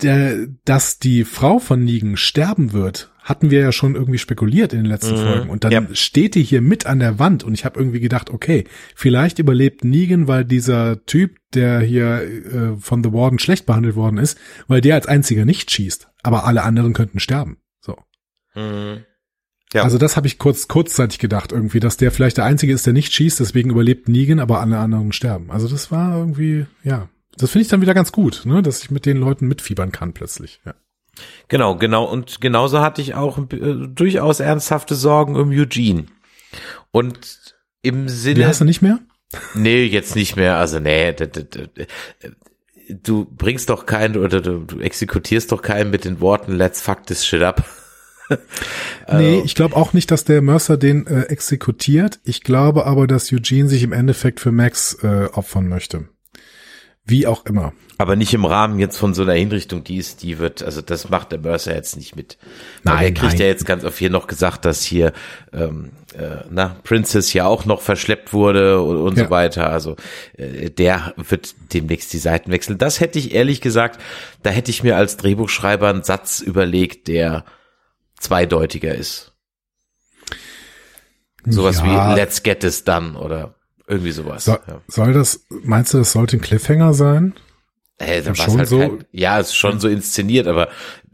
der, dass die Frau von Negan sterben wird, hatten wir ja schon irgendwie spekuliert in den letzten mhm. Folgen. Und dann ja. steht die hier mit an der Wand und ich habe irgendwie gedacht, okay, vielleicht überlebt Negan, weil dieser Typ, der hier äh, von The Warden schlecht behandelt worden ist, weil der als einziger nicht schießt. Aber alle anderen könnten sterben. So. Mhm. Ja. Also das habe ich kurz kurzzeitig gedacht irgendwie, dass der vielleicht der einzige ist, der nicht schießt, deswegen überlebt Negan, aber alle anderen sterben. Also das war irgendwie, ja, das finde ich dann wieder ganz gut, ne, dass ich mit den Leuten mitfiebern kann plötzlich. Ja. Genau, genau. Und genauso hatte ich auch äh, durchaus ernsthafte Sorgen um Eugene. Und im Sinne. Die hast du nicht mehr? Nee, jetzt nicht mehr. Also nee, du bringst doch keinen oder du, du exekutierst doch keinen mit den Worten Let's fuck this shit up. nee, ich glaube auch nicht, dass der Mercer den äh, exekutiert. Ich glaube aber, dass Eugene sich im Endeffekt für Max äh, opfern möchte. Wie auch immer. Aber nicht im Rahmen jetzt von so einer Hinrichtung, die ist, die wird, also das macht der Mercer jetzt nicht mit. Nein, er kriegt nein. ja jetzt ganz auf hier noch gesagt, dass hier ähm, äh, na, Princess ja auch noch verschleppt wurde und, und ja. so weiter. Also äh, der wird demnächst die Seiten wechseln. Das hätte ich ehrlich gesagt, da hätte ich mir als Drehbuchschreiber einen Satz überlegt, der zweideutiger ist. Sowas ja. wie Let's get this done oder irgendwie sowas. So, ja. Soll das, meinst du, das sollte ein Cliffhanger sein? Äh, dann schon halt so. Kein, ja, ist schon so inszeniert, aber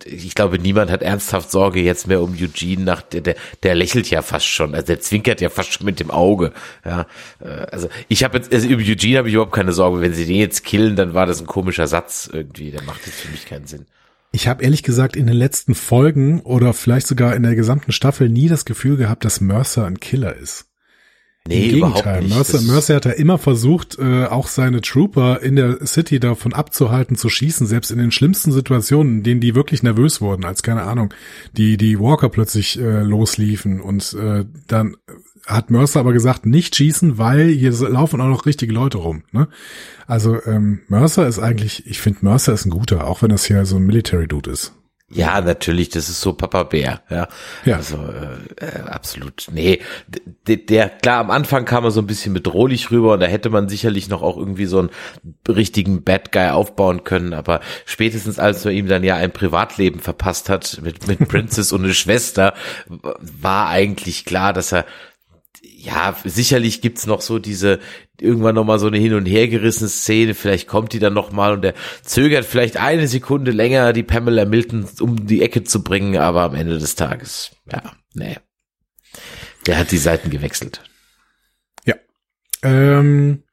ich glaube, niemand hat ernsthaft Sorge jetzt mehr um Eugene nach der, der, der lächelt ja fast schon, also der zwinkert ja fast schon mit dem Auge. Ja, äh, also ich habe jetzt also über Eugene habe ich überhaupt keine Sorge. Wenn sie den jetzt killen, dann war das ein komischer Satz irgendwie. Der macht jetzt für mich keinen Sinn. Ich habe ehrlich gesagt in den letzten Folgen oder vielleicht sogar in der gesamten Staffel nie das Gefühl gehabt, dass Mercer ein Killer ist. Nee, Im Gegenteil. Mercer, Mercer hat ja immer versucht, äh, auch seine Trooper in der City davon abzuhalten zu schießen, selbst in den schlimmsten Situationen, in denen die wirklich nervös wurden, als keine Ahnung, die die Walker plötzlich äh, losliefen und äh, dann hat Mercer aber gesagt, nicht schießen, weil hier laufen auch noch richtige Leute rum. Ne? Also ähm, Mercer ist eigentlich, ich finde Mercer ist ein guter, auch wenn das hier so ein Military Dude ist. Ja, natürlich, das ist so Papa Bär, ja. ja. Also äh, äh, absolut. Nee, der, der klar am Anfang kam er so ein bisschen bedrohlich rüber und da hätte man sicherlich noch auch irgendwie so einen richtigen Bad Guy aufbauen können, aber spätestens als man ihm dann ja ein Privatleben verpasst hat mit mit Princess und eine Schwester, war eigentlich klar, dass er ja, sicherlich gibt's noch so diese, irgendwann nochmal so eine hin und her gerissene Szene, vielleicht kommt die dann nochmal und der zögert vielleicht eine Sekunde länger, die Pamela Milton um die Ecke zu bringen, aber am Ende des Tages, ja, nee. Der hat die Seiten gewechselt. Ja. Ähm,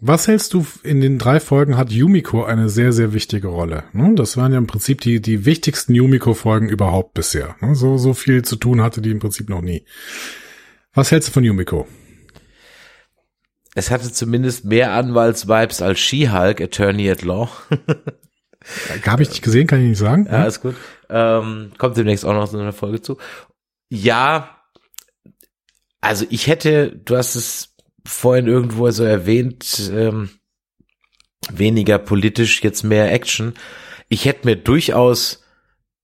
was hältst du, in den drei Folgen hat Yumiko eine sehr, sehr wichtige Rolle. Ne? Das waren ja im Prinzip die, die wichtigsten Yumiko-Folgen überhaupt bisher. Ne? So, so viel zu tun hatte die im Prinzip noch nie. Was hältst du von Yumiko? Es hatte zumindest mehr Anwaltsvibes als She-Hulk, Attorney at Law. Habe ich nicht gesehen, kann ich nicht sagen. Ja, ist gut. Ähm, kommt demnächst auch noch so eine Folge zu. Ja, also ich hätte, du hast es vorhin irgendwo so erwähnt, ähm, weniger politisch, jetzt mehr Action. Ich hätte mir durchaus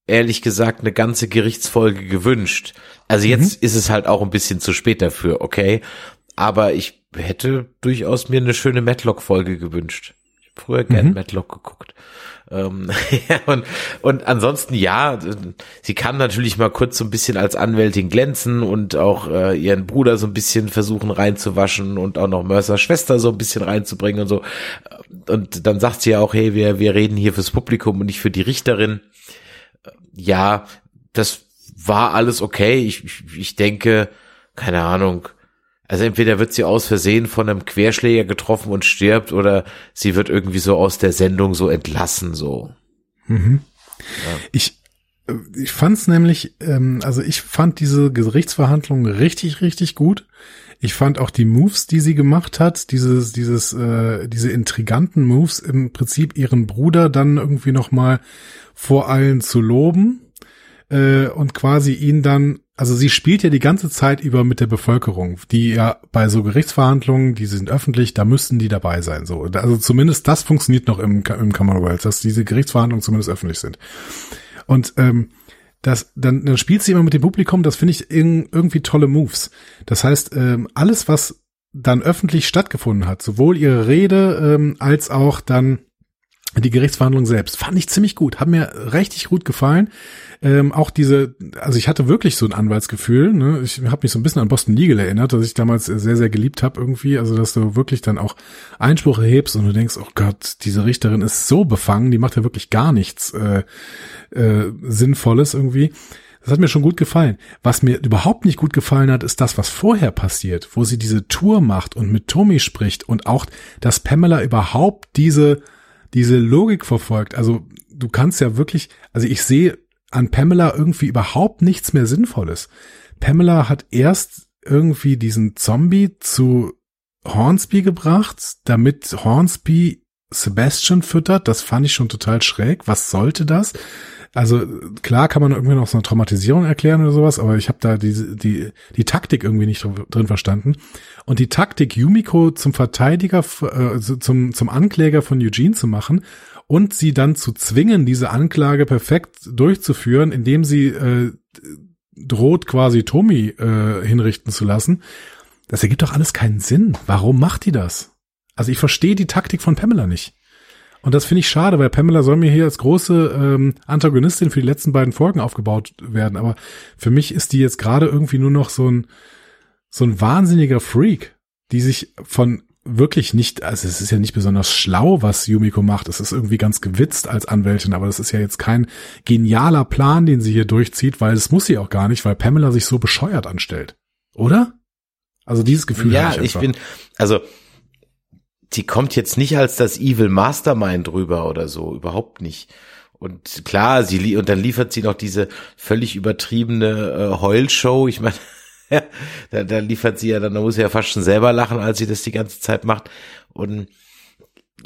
ehrlich gesagt eine ganze Gerichtsfolge gewünscht. Also jetzt mhm. ist es halt auch ein bisschen zu spät dafür, okay? Aber ich hätte durchaus mir eine schöne Matlock-Folge gewünscht. Ich habe früher gern mhm. Matlock geguckt. Ähm, und, und ansonsten ja, sie kann natürlich mal kurz so ein bisschen als Anwältin glänzen und auch äh, ihren Bruder so ein bisschen versuchen reinzuwaschen und auch noch Mercers Schwester so ein bisschen reinzubringen und so. Und dann sagt sie ja auch, hey, wir, wir reden hier fürs Publikum und nicht für die Richterin ja, das war alles okay. Ich, ich, ich denke, keine Ahnung. Also entweder wird sie aus Versehen von einem Querschläger getroffen und stirbt oder sie wird irgendwie so aus der Sendung so entlassen, so. Mhm. Ja. Ich, äh, ich fand's nämlich, ähm, also ich fand diese Gerichtsverhandlung richtig, richtig gut. Ich fand auch die Moves, die sie gemacht hat, dieses, dieses, äh, diese intriganten Moves, im Prinzip ihren Bruder dann irgendwie noch mal vor allen zu loben äh, und quasi ihn dann, also sie spielt ja die ganze Zeit über mit der Bevölkerung, die ja bei so Gerichtsverhandlungen, die sind öffentlich, da müssten die dabei sein. So, also zumindest das funktioniert noch im, im Commonwealth, dass diese Gerichtsverhandlungen zumindest öffentlich sind. Und ähm, das, dann, dann spielt sie immer mit dem Publikum, das finde ich irgendwie tolle Moves. Das heißt, ähm, alles, was dann öffentlich stattgefunden hat, sowohl ihre Rede ähm, als auch dann die Gerichtsverhandlung selbst fand ich ziemlich gut, hat mir richtig gut gefallen. Ähm, auch diese, also ich hatte wirklich so ein Anwaltsgefühl. Ne? Ich habe mich so ein bisschen an Boston Legal erinnert, dass ich damals sehr, sehr geliebt habe irgendwie. Also dass du wirklich dann auch Einspruch erhebst und du denkst, oh Gott, diese Richterin ist so befangen, die macht ja wirklich gar nichts äh, äh, Sinnvolles irgendwie. Das hat mir schon gut gefallen. Was mir überhaupt nicht gut gefallen hat, ist das, was vorher passiert, wo sie diese Tour macht und mit Tommy spricht und auch, dass Pamela überhaupt diese diese Logik verfolgt. Also du kannst ja wirklich, also ich sehe an Pamela irgendwie überhaupt nichts mehr Sinnvolles. Pamela hat erst irgendwie diesen Zombie zu Hornsby gebracht, damit Hornsby Sebastian füttert. Das fand ich schon total schräg. Was sollte das? Also klar kann man irgendwie noch so eine Traumatisierung erklären oder sowas, aber ich habe da die, die, die Taktik irgendwie nicht drin verstanden. Und die Taktik, Yumiko zum Verteidiger, äh, zum, zum Ankläger von Eugene zu machen und sie dann zu zwingen, diese Anklage perfekt durchzuführen, indem sie äh, droht, quasi Tommy äh, hinrichten zu lassen, das ergibt doch alles keinen Sinn. Warum macht die das? Also ich verstehe die Taktik von Pamela nicht. Und das finde ich schade, weil Pamela soll mir hier als große ähm, Antagonistin für die letzten beiden Folgen aufgebaut werden. Aber für mich ist die jetzt gerade irgendwie nur noch so ein, so ein wahnsinniger Freak, die sich von wirklich nicht, also es ist ja nicht besonders schlau, was Yumiko macht. Es ist irgendwie ganz gewitzt als Anwältin, aber das ist ja jetzt kein genialer Plan, den sie hier durchzieht, weil es muss sie auch gar nicht, weil Pamela sich so bescheuert anstellt. Oder? Also dieses Gefühl. Ja, ich, ich bin, also die kommt jetzt nicht als das Evil Mastermind rüber oder so, überhaupt nicht. Und klar, sie und dann liefert sie noch diese völlig übertriebene äh, Heulshow. Ich meine, da, da liefert sie ja dann, da muss sie ja fast schon selber lachen, als sie das die ganze Zeit macht. Und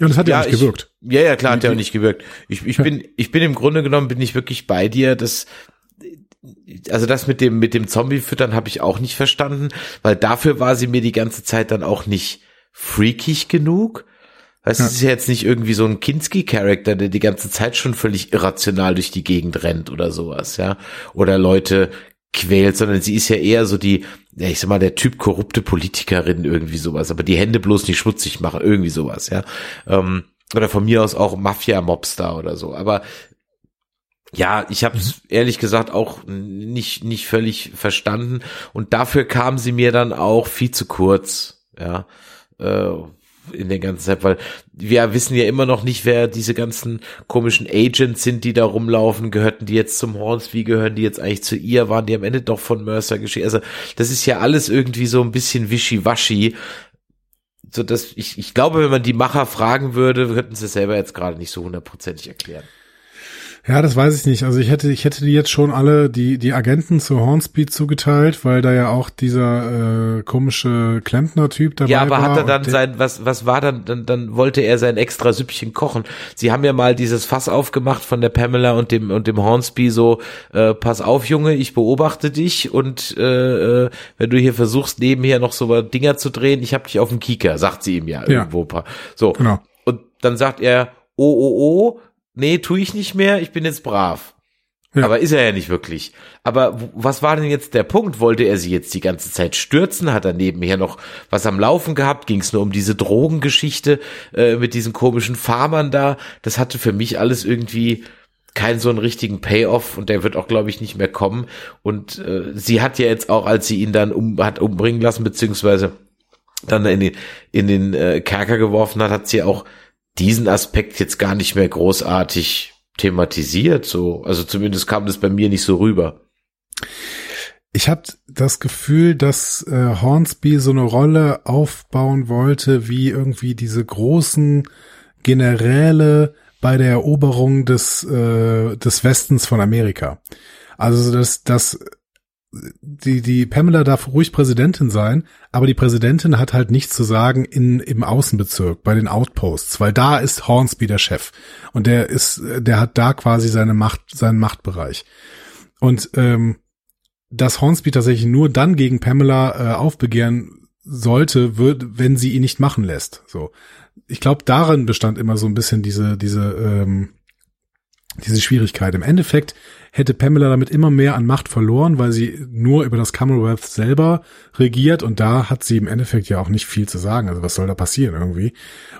ja, das hat ja, ja nicht ich, gewirkt. Ja, ja, klar, hat ja auch nicht gewirkt. Ich, ich bin, ich bin im Grunde genommen bin ich wirklich bei dir, dass also das mit dem mit dem Zombie füttern habe ich auch nicht verstanden, weil dafür war sie mir die ganze Zeit dann auch nicht freakig genug. Weißt, ja. es ist ja jetzt nicht irgendwie so ein Kinski-Charakter, der die ganze Zeit schon völlig irrational durch die Gegend rennt oder sowas, ja. Oder Leute quält, sondern sie ist ja eher so die, ja, ich sag mal, der Typ korrupte Politikerin, irgendwie sowas, aber die Hände bloß nicht schmutzig machen, irgendwie sowas, ja. Ähm, oder von mir aus auch Mafia-Mobster oder so. Aber ja, ich habe es ehrlich gesagt auch nicht nicht völlig verstanden und dafür kam sie mir dann auch viel zu kurz, ja, äh, in der ganzen Zeit, weil wir wissen ja immer noch nicht, wer diese ganzen komischen Agents sind, die da rumlaufen. Gehörten die jetzt zum Hornsby? Gehören die jetzt eigentlich zu ihr? Waren die am Ende doch von Mercer geschehen? Also das ist ja alles irgendwie so ein bisschen wischiwaschi so dass ich, ich glaube, wenn man die Macher fragen würde, könnten sie selber jetzt gerade nicht so hundertprozentig erklären. Ja, das weiß ich nicht. Also ich hätte, ich hätte die jetzt schon alle die die Agenten zu Hornspeed zugeteilt, weil da ja auch dieser äh, komische Klempner-Typ dabei war. Ja, aber war hat er dann sein, was was war dann, dann dann wollte er sein extra Süppchen kochen. Sie haben ja mal dieses Fass aufgemacht von der Pamela und dem und dem Hornsby so, äh, pass auf Junge, ich beobachte dich und äh, äh, wenn du hier versuchst nebenher noch so Dinger zu drehen, ich hab dich auf dem Kieker, sagt sie ihm ja, ja. irgendwo. So. Genau. Und dann sagt er, oh oh oh nee, tue ich nicht mehr, ich bin jetzt brav. Ja. Aber ist er ja nicht wirklich. Aber was war denn jetzt der Punkt? Wollte er sie jetzt die ganze Zeit stürzen? Hat er nebenher noch was am Laufen gehabt? Ging es nur um diese Drogengeschichte äh, mit diesen komischen Farmern da? Das hatte für mich alles irgendwie keinen so einen richtigen Payoff und der wird auch, glaube ich, nicht mehr kommen. Und äh, sie hat ja jetzt auch, als sie ihn dann um, hat umbringen lassen, beziehungsweise dann in den, in den äh, Kerker geworfen hat, hat sie auch diesen Aspekt jetzt gar nicht mehr großartig thematisiert. So, also zumindest kam das bei mir nicht so rüber. Ich habe das Gefühl, dass äh, Hornsby so eine Rolle aufbauen wollte, wie irgendwie diese großen Generäle bei der Eroberung des äh, des Westens von Amerika. Also dass das die, die Pamela darf ruhig Präsidentin sein, aber die Präsidentin hat halt nichts zu sagen in, im Außenbezirk, bei den Outposts, weil da ist Hornsby der Chef. Und der ist, der hat da quasi seine Macht, seinen Machtbereich. Und ähm, dass Hornsby tatsächlich nur dann gegen Pamela äh, aufbegehren sollte, wird, wenn sie ihn nicht machen lässt. So. Ich glaube, darin bestand immer so ein bisschen diese, diese, ähm, diese Schwierigkeit. Im Endeffekt hätte Pamela damit immer mehr an Macht verloren, weil sie nur über das Commonwealth selber regiert und da hat sie im Endeffekt ja auch nicht viel zu sagen. Also was soll da passieren irgendwie?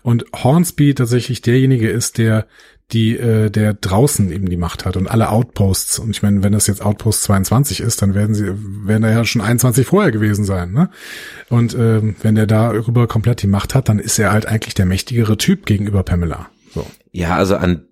Und Hornsby tatsächlich derjenige ist, der die äh, der draußen eben die Macht hat und alle Outposts und ich meine, wenn das jetzt Outpost 22 ist, dann werden sie werden da ja schon 21 vorher gewesen sein, ne? Und ähm, wenn der darüber komplett die Macht hat, dann ist er halt eigentlich der mächtigere Typ gegenüber Pamela. So. Ja, also an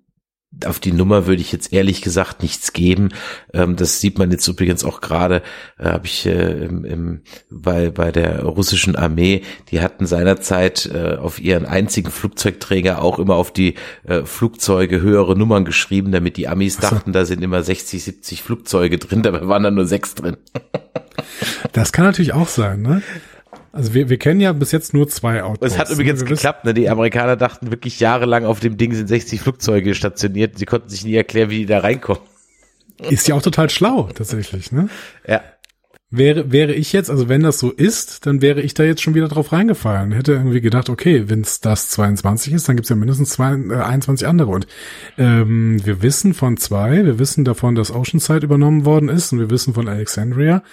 auf die Nummer würde ich jetzt ehrlich gesagt nichts geben. Ähm, das sieht man jetzt übrigens auch gerade, äh, habe ich äh, im, im, bei, bei der russischen Armee, die hatten seinerzeit äh, auf ihren einzigen Flugzeugträger auch immer auf die äh, Flugzeuge höhere Nummern geschrieben, damit die Amis so. dachten, da sind immer 60, 70 Flugzeuge drin, dabei waren da nur sechs drin. das kann natürlich auch sein, ne? Also wir, wir kennen ja bis jetzt nur zwei Autos. Es hat übrigens geklappt, ne? Die Amerikaner dachten wirklich jahrelang auf dem Ding sind 60 Flugzeuge stationiert. Sie konnten sich nie erklären, wie die da reinkommen. Ist ja auch total schlau, tatsächlich, ne? Ja. Wäre, wäre ich jetzt, also wenn das so ist, dann wäre ich da jetzt schon wieder drauf reingefallen. Hätte irgendwie gedacht, okay, wenn es das 22 ist, dann gibt's ja mindestens zwei, äh, 21 andere. Und ähm, wir wissen von zwei, wir wissen davon, dass Oceanside übernommen worden ist und wir wissen von Alexandria.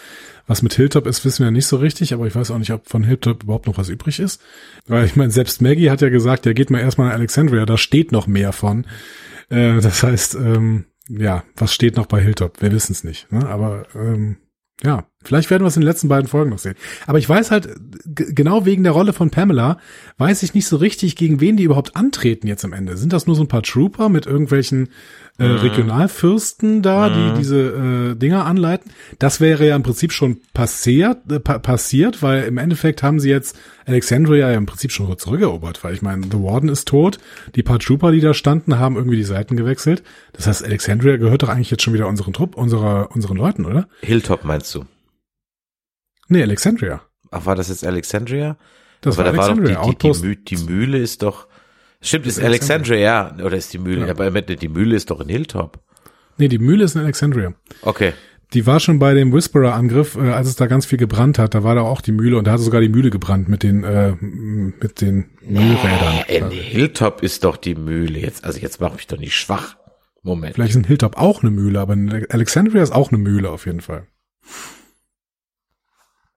Was mit Hilltop ist, wissen wir nicht so richtig, aber ich weiß auch nicht, ob von Hilltop überhaupt noch was übrig ist. Weil ich meine, selbst Maggie hat ja gesagt, ja, geht mal erstmal nach Alexandria, da steht noch mehr von. Äh, das heißt, ähm, ja, was steht noch bei Hilltop? Wir wissen es nicht. Ne? Aber ähm, ja, vielleicht werden wir es in den letzten beiden Folgen noch sehen. Aber ich weiß halt, genau wegen der Rolle von Pamela, weiß ich nicht so richtig, gegen wen die überhaupt antreten jetzt am Ende. Sind das nur so ein paar Trooper mit irgendwelchen äh, mhm. Regionalfürsten da, die mhm. diese äh, Dinger anleiten? Das wäre ja im Prinzip schon passiert, äh, pa passiert, weil im Endeffekt haben sie jetzt Alexandria ja im Prinzip schon zurückerobert, weil ich meine, The Warden ist tot, die paar Trooper, die da standen, haben irgendwie die Seiten gewechselt. Das heißt, Alexandria gehört doch eigentlich jetzt schon wieder unseren Trupp, unserer, unseren Leuten, oder? Hilltop meinst du? Nee, Alexandria. Ach, war das jetzt Alexandria? Das Aber war da Alexandria. War doch die, die, die, die, Mühle ist doch, stimmt, ist Alexandria, ja, oder ist die Mühle, ja. aber die Mühle ist doch in Hilltop. Nee, die Mühle ist in Alexandria. Okay. Die war schon bei dem Whisperer-Angriff, äh, als es da ganz viel gebrannt hat. Da war da auch die Mühle und da hat sogar die Mühle gebrannt mit den äh, mit den Mühlrädern. Nee, in Hilltop ist doch die Mühle jetzt. Also jetzt mache ich doch nicht schwach. Moment. Vielleicht ist in Hilltop auch eine Mühle, aber in Alexandria ist auch eine Mühle auf jeden Fall.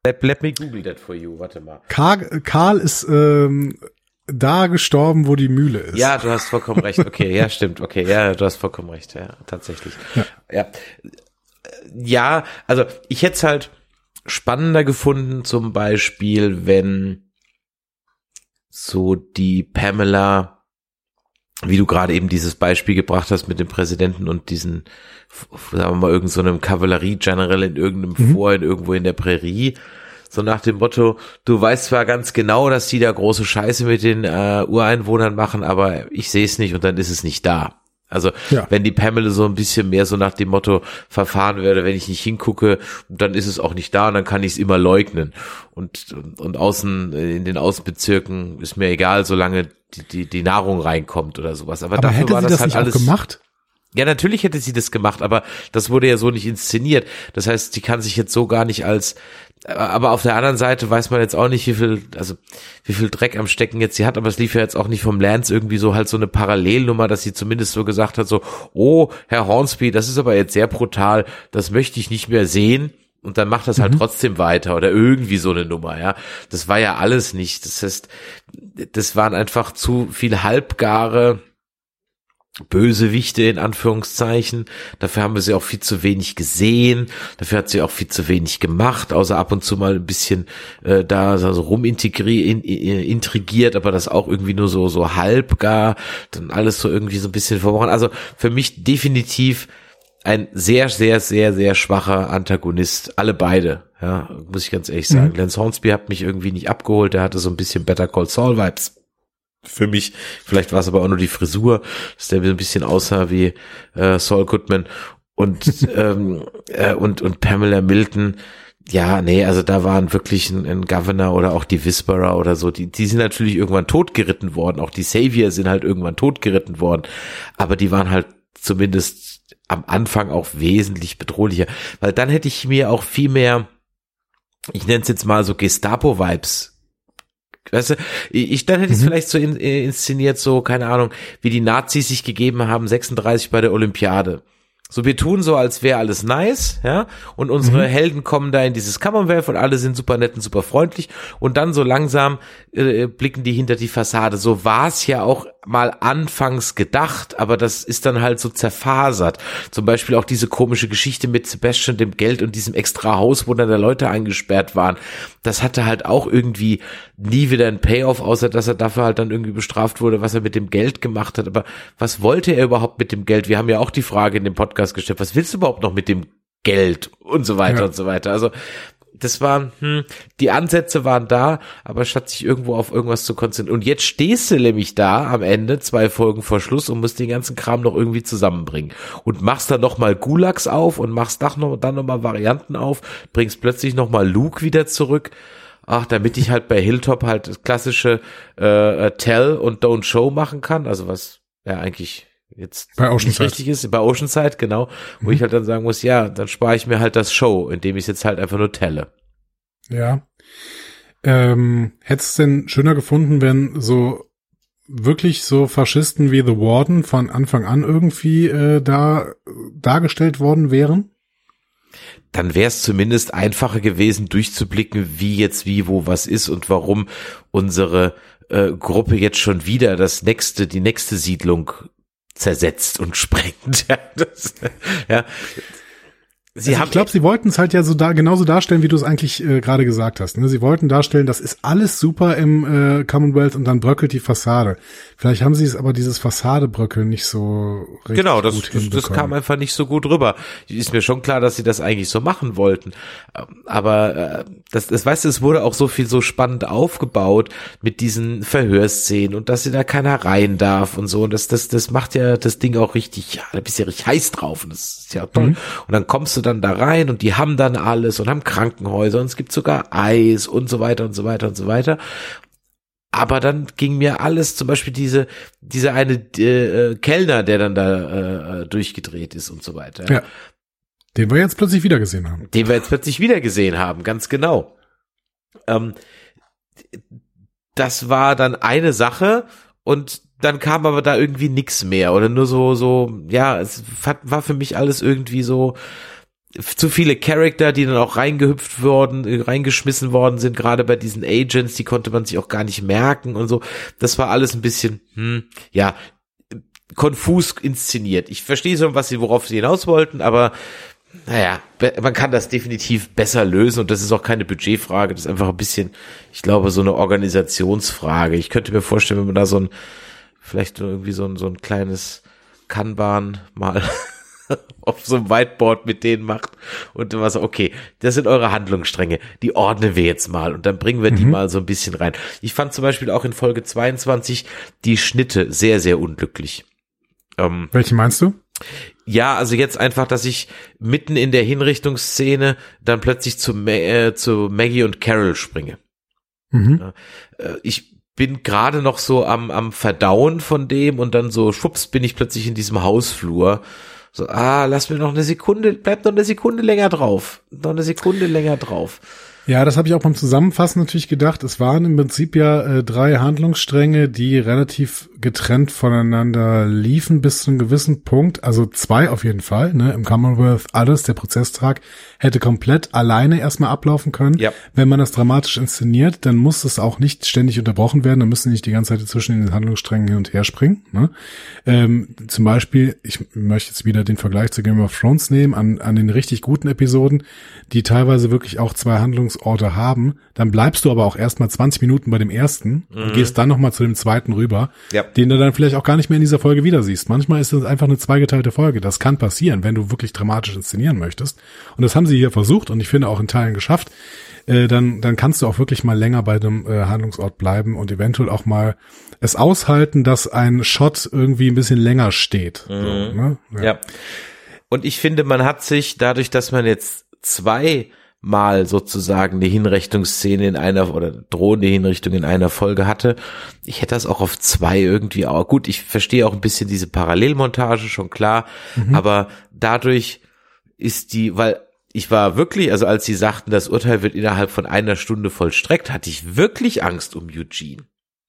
Let, let me Google that for you. Warte mal. Karl, Karl ist ähm, da gestorben, wo die Mühle ist. Ja, du hast vollkommen recht. Okay, ja, stimmt. Okay, ja, du hast vollkommen recht. Ja, tatsächlich. Ja. ja ja, also ich hätte es halt spannender gefunden, zum Beispiel, wenn so die Pamela, wie du gerade eben dieses Beispiel gebracht hast mit dem Präsidenten und diesen, sagen wir mal, irgendeinem so Kavallerie-General in irgendeinem mhm. Vor, in irgendwo in der Prärie, so nach dem Motto, du weißt zwar ganz genau, dass die da große Scheiße mit den äh, Ureinwohnern machen, aber ich sehe es nicht und dann ist es nicht da. Also ja. wenn die Pamela so ein bisschen mehr so nach dem Motto verfahren werde, wenn ich nicht hingucke, dann ist es auch nicht da und dann kann ich es immer leugnen. Und, und, und außen in den Außenbezirken ist mir egal, solange die, die, die Nahrung reinkommt oder sowas. Aber, aber dafür war das, das halt alles gemacht. Ja, natürlich hätte sie das gemacht, aber das wurde ja so nicht inszeniert. Das heißt, sie kann sich jetzt so gar nicht als aber auf der anderen Seite weiß man jetzt auch nicht, wie viel, also wie viel Dreck am Stecken jetzt sie hat, aber es lief ja jetzt auch nicht vom Lance irgendwie so halt so eine Parallelnummer, dass sie zumindest so gesagt hat, so, oh, Herr Hornsby, das ist aber jetzt sehr brutal, das möchte ich nicht mehr sehen. Und dann macht das halt mhm. trotzdem weiter oder irgendwie so eine Nummer, ja. Das war ja alles nicht. Das heißt, das waren einfach zu viel halbgare Bösewichte in Anführungszeichen. Dafür haben wir sie auch viel zu wenig gesehen. Dafür hat sie auch viel zu wenig gemacht, außer ab und zu mal ein bisschen äh, da so rumintegriert, in, intrigiert, aber das auch irgendwie nur so so halb gar, dann alles so irgendwie so ein bisschen verworren. Also für mich definitiv ein sehr sehr sehr sehr schwacher Antagonist, alle beide. Ja, muss ich ganz ehrlich sagen. Mhm. Lance Hornsby hat mich irgendwie nicht abgeholt. Der hatte so ein bisschen Better Call Saul Vibes für mich. Vielleicht war es aber auch nur die Frisur, dass der ein bisschen aussah wie äh, Saul Goodman und ähm, äh, und und Pamela Milton. Ja, nee, also da waren wirklich ein, ein Governor oder auch die Whisperer oder so, die, die sind natürlich irgendwann totgeritten worden. Auch die Savior sind halt irgendwann totgeritten worden. Aber die waren halt zumindest am Anfang auch wesentlich bedrohlicher. Weil dann hätte ich mir auch viel mehr, ich nenne es jetzt mal so Gestapo-Vibes Weißt du, ich, dann hätte ich es mhm. vielleicht so in, äh, inszeniert, so, keine Ahnung, wie die Nazis sich gegeben haben, 36 bei der Olympiade. So, wir tun so, als wäre alles nice, ja, und unsere mhm. Helden kommen da in dieses Commonwealth und alle sind super nett und super freundlich und dann so langsam äh, blicken die hinter die Fassade. So war es ja auch mal anfangs gedacht, aber das ist dann halt so zerfasert. Zum Beispiel auch diese komische Geschichte mit Sebastian, dem Geld und diesem extra Haus, wo dann da Leute eingesperrt waren. Das hatte halt auch irgendwie nie wieder ein Payoff, außer dass er dafür halt dann irgendwie bestraft wurde, was er mit dem Geld gemacht hat. Aber was wollte er überhaupt mit dem Geld? Wir haben ja auch die Frage in dem Podcast gestellt, was willst du überhaupt noch mit dem Geld und so weiter ja. und so weiter. Also das war, hm, die Ansätze waren da, aber statt sich irgendwo auf irgendwas zu konzentrieren. Und jetzt stehst du nämlich da am Ende, zwei Folgen vor Schluss und musst den ganzen Kram noch irgendwie zusammenbringen. Und machst dann nochmal Gulags auf und machst dann noch, dann nochmal Varianten auf, bringst plötzlich nochmal Luke wieder zurück. Ach, damit ich halt bei Hilltop halt das klassische äh, äh Tell und Don't Show machen kann. Also was ja eigentlich jetzt bei nicht richtig ist, bei Oceanside, genau, wo mhm. ich halt dann sagen muss, ja, dann spare ich mir halt das Show, indem ich es jetzt halt einfach nur telle. Ja. Ähm, hättest du denn schöner gefunden, wenn so wirklich so Faschisten wie The Warden von Anfang an irgendwie äh, da dargestellt worden wären? Dann wäre es zumindest einfacher gewesen, durchzublicken, wie jetzt wie wo was ist und warum unsere äh, Gruppe jetzt schon wieder das nächste, die nächste Siedlung zersetzt und sprengt. Ja, das, ja. Sie also ich glaube, sie wollten es halt ja so da genauso darstellen, wie du es eigentlich äh, gerade gesagt hast. Ne? Sie wollten darstellen, das ist alles super im äh, Commonwealth und dann bröckelt die Fassade. Vielleicht haben sie es aber dieses Fassadebröckeln nicht so richtig Genau, das, gut das, das kam einfach nicht so gut rüber. Ist mir schon klar, dass sie das eigentlich so machen wollten. Aber äh, das, das weißt du, es wurde auch so viel so spannend aufgebaut mit diesen Verhörszenen und dass sie da keiner rein darf und so. Und das, das, das macht ja das Ding auch richtig, ja, da bist du ja richtig heiß drauf und das ist ja toll. Mhm. Und dann kommst du dann da rein und die haben dann alles und haben Krankenhäuser und es gibt sogar Eis und so weiter und so weiter und so weiter. Aber dann ging mir alles, zum Beispiel diese, diese eine äh, Kellner, der dann da äh, durchgedreht ist und so weiter. Ja. Den wir jetzt plötzlich wieder gesehen haben. Den wir jetzt plötzlich wieder gesehen haben, ganz genau. Ähm, das war dann eine Sache und dann kam aber da irgendwie nix mehr oder nur so, so, ja, es war für mich alles irgendwie so, zu viele Charakter, die dann auch reingehüpft wurden, äh, reingeschmissen worden sind, gerade bei diesen Agents, die konnte man sich auch gar nicht merken und so. Das war alles ein bisschen, hm, ja, konfus inszeniert. Ich verstehe so, was sie, worauf sie hinaus wollten, aber naja, man kann das definitiv besser lösen und das ist auch keine Budgetfrage, das ist einfach ein bisschen, ich glaube, so eine Organisationsfrage. Ich könnte mir vorstellen, wenn man da so ein, vielleicht irgendwie so ein, so ein kleines Kanban mal auf so einem Whiteboard mit denen macht und was, okay, das sind eure Handlungsstränge, die ordnen wir jetzt mal und dann bringen wir die mhm. mal so ein bisschen rein. Ich fand zum Beispiel auch in Folge 22 die Schnitte sehr, sehr unglücklich. Ähm, Welche meinst du? Ja, also jetzt einfach, dass ich mitten in der Hinrichtungsszene dann plötzlich zu, äh, zu Maggie und Carol springe. Mhm. Äh, ich bin gerade noch so am, am Verdauen von dem und dann so schwupps bin ich plötzlich in diesem Hausflur so, ah, lass mir noch eine Sekunde, bleib noch eine Sekunde länger drauf. Noch eine Sekunde länger drauf. Ja, das habe ich auch beim Zusammenfassen natürlich gedacht. Es waren im Prinzip ja äh, drei Handlungsstränge, die relativ getrennt voneinander liefen bis zu einem gewissen Punkt. Also zwei auf jeden Fall. Ne? Im Commonwealth alles, der Prozesstrag hätte komplett alleine erstmal ablaufen können. Ja. Wenn man das dramatisch inszeniert, dann muss es auch nicht ständig unterbrochen werden. Dann müssen nicht die ganze Zeit zwischen den Handlungssträngen hin und her springen. Ne? Ähm, zum Beispiel, ich möchte jetzt wieder den Vergleich zu Game of Thrones nehmen, an, an den richtig guten Episoden, die teilweise wirklich auch zwei Handlungs Trainingsorte haben, dann bleibst du aber auch erstmal 20 Minuten bei dem ersten mhm. und gehst dann nochmal zu dem zweiten rüber, ja. den du dann vielleicht auch gar nicht mehr in dieser Folge wieder siehst. Manchmal ist es einfach eine zweigeteilte Folge. Das kann passieren, wenn du wirklich dramatisch inszenieren möchtest. Und das haben sie hier versucht und ich finde auch in Teilen geschafft. Äh, dann, dann kannst du auch wirklich mal länger bei dem äh, Handlungsort bleiben und eventuell auch mal es aushalten, dass ein Shot irgendwie ein bisschen länger steht. Mhm. So, ne? ja. ja. Und ich finde, man hat sich dadurch, dass man jetzt zwei mal sozusagen eine Hinrichtungsszene in einer oder drohende Hinrichtung in einer Folge hatte. Ich hätte das auch auf zwei irgendwie auch. Gut, ich verstehe auch ein bisschen diese Parallelmontage, schon klar. Mhm. Aber dadurch ist die, weil ich war wirklich, also als sie sagten, das Urteil wird innerhalb von einer Stunde vollstreckt, hatte ich wirklich Angst um Eugene.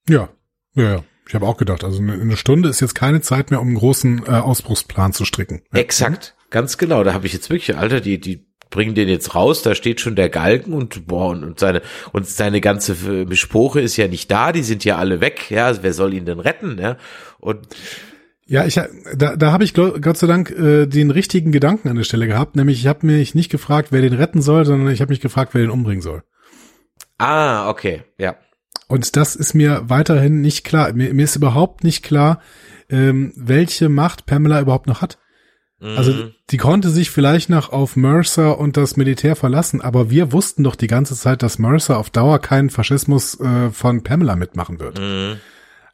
Ja, ja, ja. Ich habe auch gedacht, also eine Stunde ist jetzt keine Zeit mehr, um einen großen äh, Ausbruchsplan zu stricken. Exakt, ganz genau. Da habe ich jetzt wirklich, Alter, die, die bringen den jetzt raus, da steht schon der Galgen und boah, und, seine und seine ganze äh, Spruche ist ja nicht da, die sind ja alle weg, ja, wer soll ihn denn retten, ja? Und Ja, ich da, da habe ich Gott sei Dank äh, den richtigen Gedanken an der Stelle gehabt, nämlich ich habe mich nicht gefragt, wer den retten soll, sondern ich habe mich gefragt, wer den umbringen soll. Ah, okay, ja. Und das ist mir weiterhin nicht klar. Mir, mir ist überhaupt nicht klar, ähm, welche Macht Pamela überhaupt noch hat. Also Mhm. die konnte sich vielleicht noch auf Mercer und das Militär verlassen, aber wir wussten doch die ganze Zeit, dass Mercer auf Dauer keinen Faschismus äh, von Pamela mitmachen wird. Mhm.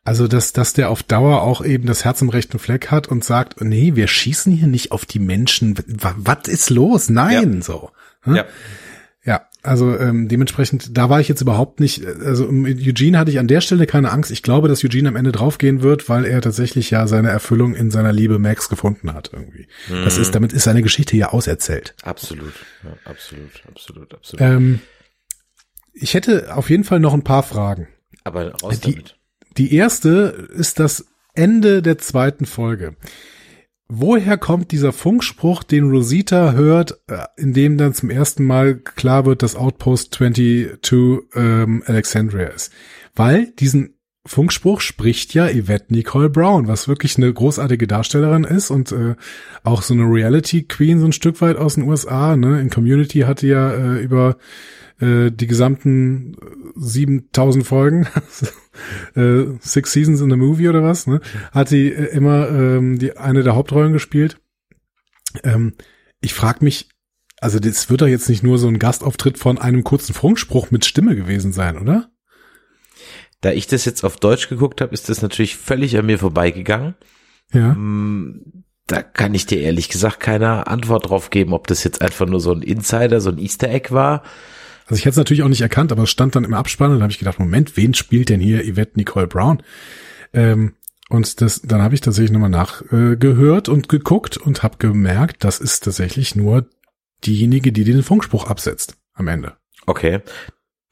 Also dass, dass der auf Dauer auch eben das Herz im rechten Fleck hat und sagt, nee, wir schießen hier nicht auf die Menschen. Was ist los? Nein, so. Hm? Ja. Also ähm, dementsprechend, da war ich jetzt überhaupt nicht, also mit Eugene hatte ich an der Stelle keine Angst. Ich glaube, dass Eugene am Ende draufgehen wird, weil er tatsächlich ja seine Erfüllung in seiner Liebe Max gefunden hat irgendwie. Das ist, damit ist seine Geschichte ja auserzählt. Absolut, ja, absolut, absolut, absolut. Ähm, ich hätte auf jeden Fall noch ein paar Fragen. Aber raus die- damit. Die erste ist das Ende der zweiten Folge. Woher kommt dieser Funkspruch, den Rosita hört, äh, in dem dann zum ersten Mal klar wird, dass Outpost 22 ähm, Alexandria ist? Weil diesen Funkspruch spricht ja Yvette Nicole Brown, was wirklich eine großartige Darstellerin ist und äh, auch so eine Reality Queen so ein Stück weit aus den USA. Ne? In Community hatte ja äh, über äh, die gesamten äh, 7000 Folgen, äh, Six Seasons in the Movie oder was, ne? hat sie äh, immer ähm, die eine der Hauptrollen gespielt. Ähm, ich frage mich, also das wird doch jetzt nicht nur so ein Gastauftritt von einem kurzen Funkspruch mit Stimme gewesen sein, oder? Da ich das jetzt auf Deutsch geguckt habe, ist das natürlich völlig an mir vorbeigegangen. Ja. Mm, Da kann ich dir ehrlich gesagt keine Antwort drauf geben, ob das jetzt einfach nur so ein Insider, so ein Easter Egg war. Also ich hätte es natürlich auch nicht erkannt, aber es stand dann im Abspann und da habe ich gedacht, Moment, wen spielt denn hier Yvette Nicole Brown? Ähm, und das, dann habe ich tatsächlich nochmal nachgehört äh, und geguckt und habe gemerkt, das ist tatsächlich nur diejenige, die den Funkspruch absetzt am Ende. Okay.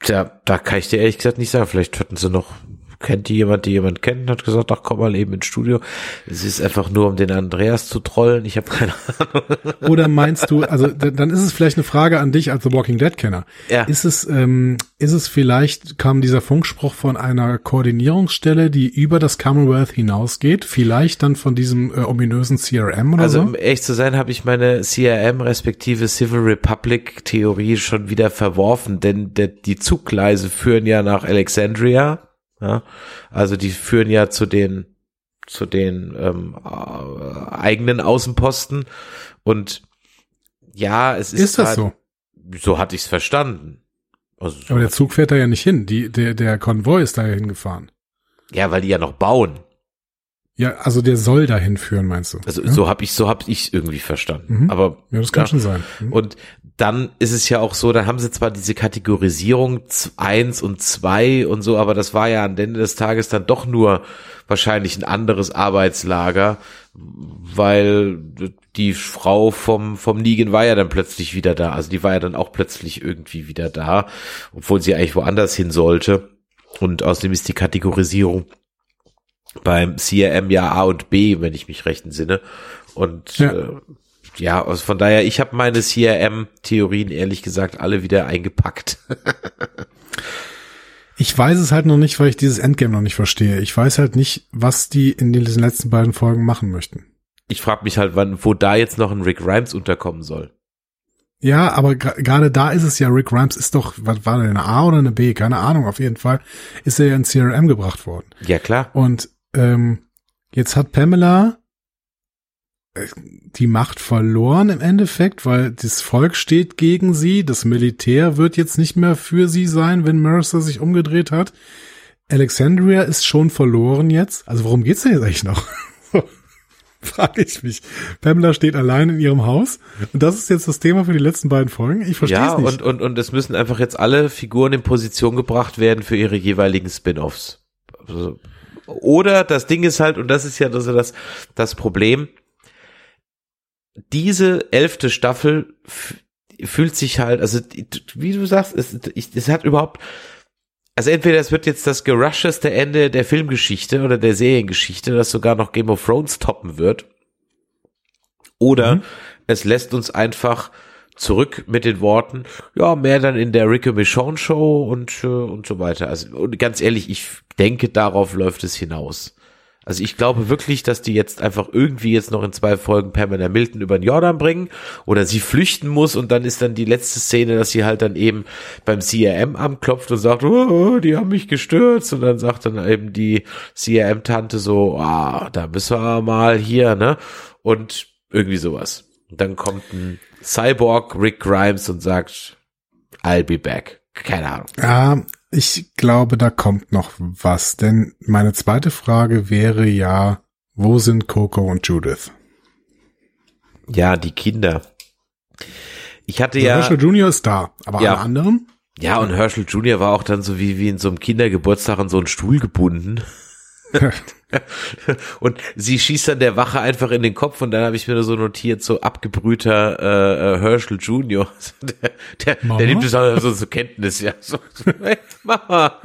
Tja, da kann ich dir ehrlich gesagt nicht sagen. Vielleicht hatten sie noch, kennt die jemand, die jemand kennt, und hat gesagt, ach komm mal eben ins Studio. Es ist einfach nur, um den Andreas zu trollen. Ich habe keine Ahnung. Oder meinst du, also dann ist es vielleicht eine Frage an dich als The Walking Dead Kenner. Ja. Ist es, ähm, ist es vielleicht, kam dieser Funkspruch von einer Koordinierungsstelle, die über das Commonwealth hinausgeht? Vielleicht dann von diesem äh, ominösen CRM oder Also so? um ehrlich zu sein, habe ich meine CRM respektive Civil Republic Theorie schon wieder verworfen, denn der, die Zuggleise führen ja nach Alexandria. Ja? Also die führen ja zu den zu den ähm, äh, eigenen Außenposten und ja, es ist, Ist das grad- so? So hatte ich es verstanden. Also so Aber der Zug fährt da ja nicht hin. Die, der, der Konvoi ist da ja hingefahren. ja, weil die ja noch bauen. Ja, also der soll dahin führen, meinst du? Also ja? so habe ich so habe ich irgendwie verstanden. Mhm. Aber Ja, das kann ja. schon sein. Mhm. Und dann ist es ja auch so, da haben sie zwar diese Kategorisierung eins und zwei und so, aber das war ja am Ende des Tages dann doch nur wahrscheinlich ein anderes Arbeitslager, weil die Frau vom, vom Negan war ja dann plötzlich wieder da. Also die war ja dann auch plötzlich irgendwie wieder da, obwohl sie eigentlich woanders hin sollte. Und außerdem ist die Kategorisierung beim CRM ja A und B, wenn ich mich recht entsinne. Und Ja. äh, ja, also von daher, ich habe meine CRM-Theorien ehrlich gesagt alle wieder eingepackt. Ich weiß es halt noch nicht, weil ich dieses Endgame noch nicht verstehe. Ich weiß halt nicht, was die in diesen letzten beiden Folgen machen möchten. Ich frage mich halt, wann, wo da jetzt noch ein Rick Grimes unterkommen soll. Ja, aber gerade da ist es ja, Rick Grimes ist doch, was war denn, eine A oder eine B? Keine Ahnung, auf jeden Fall ist er ja in CRM gebracht worden. Ja, klar. Und ähm, jetzt hat Pamela die Macht verloren im Endeffekt, weil das Volk steht gegen sie. Das Militär wird jetzt nicht mehr für sie sein, wenn Mercer sich umgedreht hat. Alexandria ist schon verloren jetzt. Also worum geht's denn jetzt eigentlich noch? So, Frage ich mich. Pamela steht allein in ihrem Haus und das ist jetzt das Thema für die letzten beiden Folgen. Ich verstehe Ja, es nicht. und, und, und es müssen einfach jetzt alle Figuren in Position gebracht werden für ihre jeweiligen Spin-offs. Also, oder das Ding ist halt, und das ist ja das, das, das Problem, diese elfte Staffel fühlt sich halt, also wie du sagst, es, ich- es hat überhaupt, also entweder es wird jetzt das gerusheste Ende der Filmgeschichte oder der Seriengeschichte, das sogar noch Game of Thrones toppen wird, oder Mhm. es lässt uns einfach zurück mit den Worten, ja, mehr dann in der Ricky Michonne Show und, äh, und so weiter. Also, und ganz ehrlich, ich denke, darauf läuft es hinaus. Also ich glaube wirklich, dass die jetzt einfach irgendwie jetzt noch in zwei Folgen Pamela Milton über den Jordan bringen oder sie flüchten muss und dann ist dann die letzte Szene, dass sie halt dann eben beim CRM anklopft und sagt, oh, die haben mich gestürzt und dann sagt dann eben die CRM-Tante so, ah, da müssen wir mal hier, ne? Und irgendwie sowas. Und dann kommt ein Cyborg Rick Grimes und sagt, I'll be back. Keine Ahnung. Ja, ich glaube, da kommt noch was, denn meine zweite Frage wäre ja, wo sind Coco und Judith? Ja, die Kinder. Ich hatte Also ja. Herschel Junior ist da, aber Ja. alle anderen? Ja, und Herschel Jr. war auch dann so wie, wie in so einem Kindergeburtstag an so einen Stuhl gebunden. und sie schießt dann der Wache einfach in den Kopf und dann habe ich mir so notiert, so abgebrühter äh, äh, Herschel Jr. Der, der, der nimmt es auch so zur Kenntnis, ja. So, so, hey, Mama.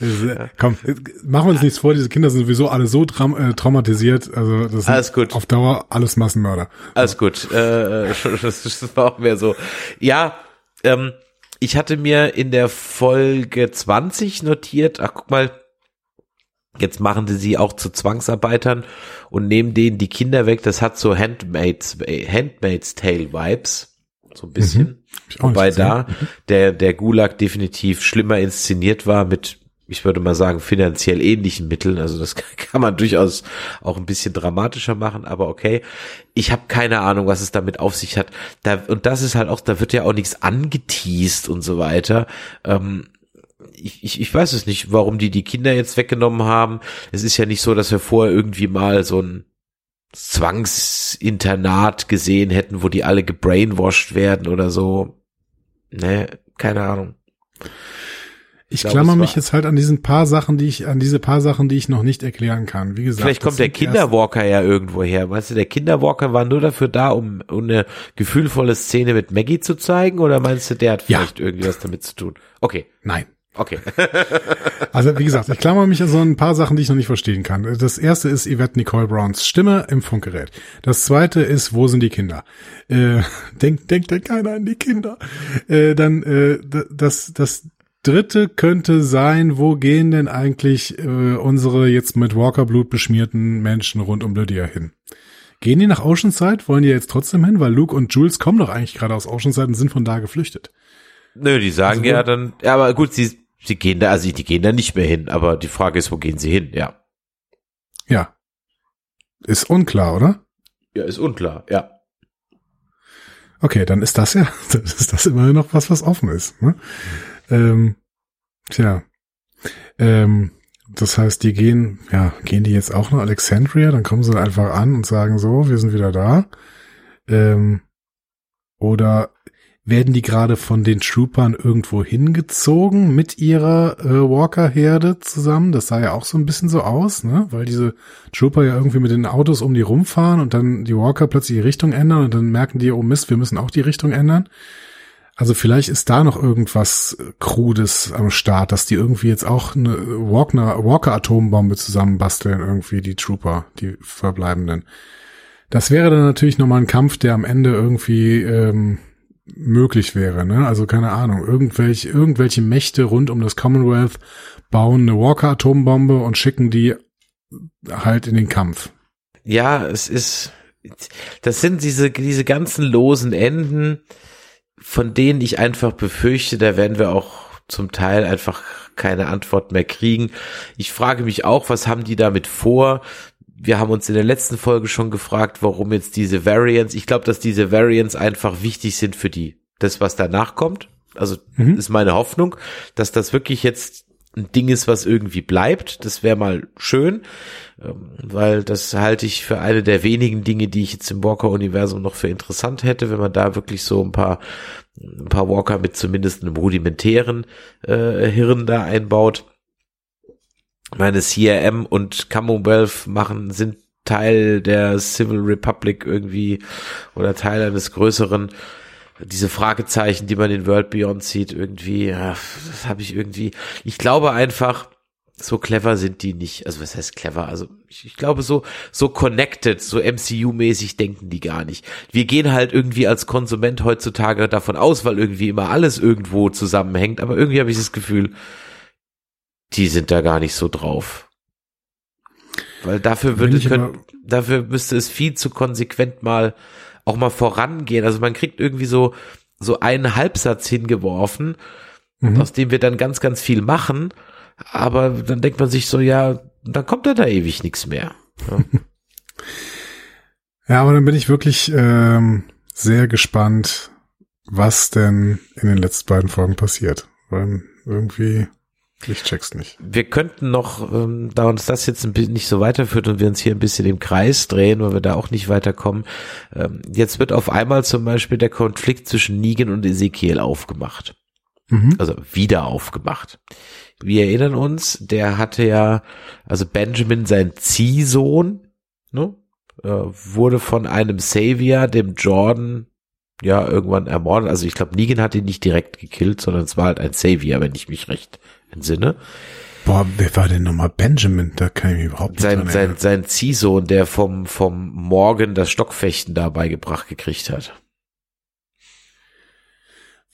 Äh, Komm, äh, machen wir uns nichts vor, diese Kinder sind sowieso alle so traum äh, traumatisiert, also das Alles gut. auf Dauer alles Massenmörder. Alles gut. Äh, das, das war auch mehr so. Ja, ähm, ich hatte mir in der Folge 20 notiert, ach guck mal, jetzt machen sie sie auch zu Zwangsarbeitern und nehmen denen die Kinder weg. Das hat so Handmaid's, äh, Handmaid's Tale Vibes. So ein bisschen. ich auch nicht Wobei da der, der Gulag definitiv schlimmer inszeniert war mit, ich würde mal sagen, finanziell ähnlichen Mitteln. Also das kann man durchaus auch ein bisschen dramatischer machen, aber okay. Ich habe keine Ahnung, was es damit auf sich hat. Da, und das ist halt auch, da wird ja auch nichts angeteased und so weiter. Ähm, ich, ich, ich weiß es nicht, warum die die Kinder jetzt weggenommen haben. Es ist ja nicht so, dass wir vorher irgendwie mal so ein Zwangsinternat gesehen hätten, wo die alle gebrainwashed werden oder so. Ne, keine Ahnung. Ich glaube, klammer mich jetzt halt an diesen paar Sachen, die ich, an diese paar Sachen, die ich noch nicht erklären kann. Wie gesagt. Vielleicht kommt der Kinderwalker ja irgendwo her. Weißt du, der Kinderwalker war nur dafür da, um, um eine gefühlvolle Szene mit Maggie zu zeigen? Oder meinst du, der hat Ja. vielleicht irgendwie was damit zu tun? Okay, Nein. Okay. Also wie gesagt, ich klammer mich an so ein paar Sachen, die ich noch nicht verstehen kann. Das erste ist Yvette Nicole Browns Stimme im Funkgerät. Das zweite ist, wo sind die Kinder? Äh, denkt, denkt denn keiner an die Kinder? Äh, dann äh, das, das dritte könnte sein, wo gehen denn eigentlich äh, unsere jetzt mit Walkerblut beschmierten Menschen rund um Lydia hin? Gehen die nach Oceanside? Wollen die jetzt trotzdem hin? Weil Luke und Jules kommen doch eigentlich gerade aus Oceanside und sind von da geflüchtet. Nö, die sagen Also ja dann, ja, aber gut, sie, sie gehen da, also die gehen da nicht mehr hin, aber die Frage ist, wo gehen sie hin? Ja. Ja. Ist unklar, oder? Ja, ist unklar, ja. Okay, dann ist das ja, dann ist das immerhin noch was, was offen ist. Ne? Ähm, tja. Ähm, das heißt, die gehen, ja, gehen die jetzt auch nach Alexandria? Dann kommen sie einfach an und sagen so, wir sind wieder da. Ähm, oder werden die gerade von den Troopern irgendwo hingezogen mit ihrer äh, Walker-Herde zusammen? Das sah ja auch so ein bisschen so aus, ne? Weil diese Trooper ja irgendwie mit den Autos um die rumfahren und dann die Walker plötzlich die Richtung ändern und dann merken die, oh Mist, wir müssen auch die Richtung ändern. Also vielleicht ist da noch irgendwas äh, Krudes am Start, dass die irgendwie jetzt auch eine Walker- Walker-Atombombe zusammenbasteln, irgendwie die Trooper, die Verbleibenden. Das wäre dann natürlich nochmal ein Kampf, der am Ende irgendwie ähm, möglich wäre. Ne? Also keine Ahnung, irgendwelche, irgendwelche Mächte rund um das Commonwealth bauen eine Walker-Atombombe und schicken die halt in den Kampf. Ja, es ist, das sind diese, diese ganzen losen Enden, von denen ich einfach befürchte, da werden wir auch zum Teil einfach keine Antwort mehr kriegen. Ich frage mich auch, was haben die damit vor? Wir haben uns in der letzten Folge schon gefragt, warum jetzt diese Variants, ich glaube, dass diese Variants einfach wichtig sind für die, das, was danach kommt. Also Mhm. ist meine Hoffnung, dass das wirklich jetzt ein Ding ist, was irgendwie bleibt. Das wäre mal schön, ähm, weil das halte ich für eine der wenigen Dinge, die ich jetzt im Walker-Universum noch für interessant hätte, wenn man da wirklich so ein paar, ein paar Walker mit zumindest einem rudimentären äh, Hirn da einbaut. Meine CRM und Commonwealth machen, sind Teil der Civil Republic irgendwie oder Teil eines größeren diese Fragezeichen, die man in World Beyond sieht, irgendwie, ja, das habe ich irgendwie. Ich glaube einfach, so clever sind die nicht. Also was heißt clever? Also ich, ich glaube so so connected, so MCU-mäßig denken die gar nicht. Wir gehen halt irgendwie als Konsument heutzutage davon aus, weil irgendwie immer alles irgendwo zusammenhängt. Aber irgendwie habe ich das Gefühl, die sind da gar nicht so drauf. Weil dafür würde können, dafür müsste es viel zu konsequent mal auch mal vorangehen. Also man kriegt irgendwie so so einen Halbsatz hingeworfen, mhm. aus dem wir dann ganz ganz viel machen aber dann denkt man sich so, ja, dann kommt da da ewig nichts mehr. Ja. ja, aber dann bin ich wirklich ähm, sehr gespannt, was denn in den letzten beiden Folgen passiert. Weil irgendwie, ich check's nicht. Wir könnten noch, ähm, da uns das jetzt ein bisschen nicht so weiterführt und wir uns hier ein bisschen im Kreis drehen, weil wir da auch nicht weiterkommen, ähm, jetzt wird auf einmal zum Beispiel der Konflikt zwischen Negan und Ezekiel aufgemacht. Mhm. Also wieder aufgemacht wir erinnern uns, der hatte ja, also Benjamin, sein Ziehsohn, ne, äh, wurde von einem Savior, dem Jordan, ja, irgendwann ermordet. Also ich glaube, Negan hat ihn nicht direkt gekillt, sondern es war halt ein Savior, wenn ich mich recht entsinne. Boah, wer war denn nochmal Benjamin? Da kann ich mich überhaupt nicht sein, sein, sein Ziehsohn, der vom, vom Morgen das Stockfechten da beigebracht gekriegt hat.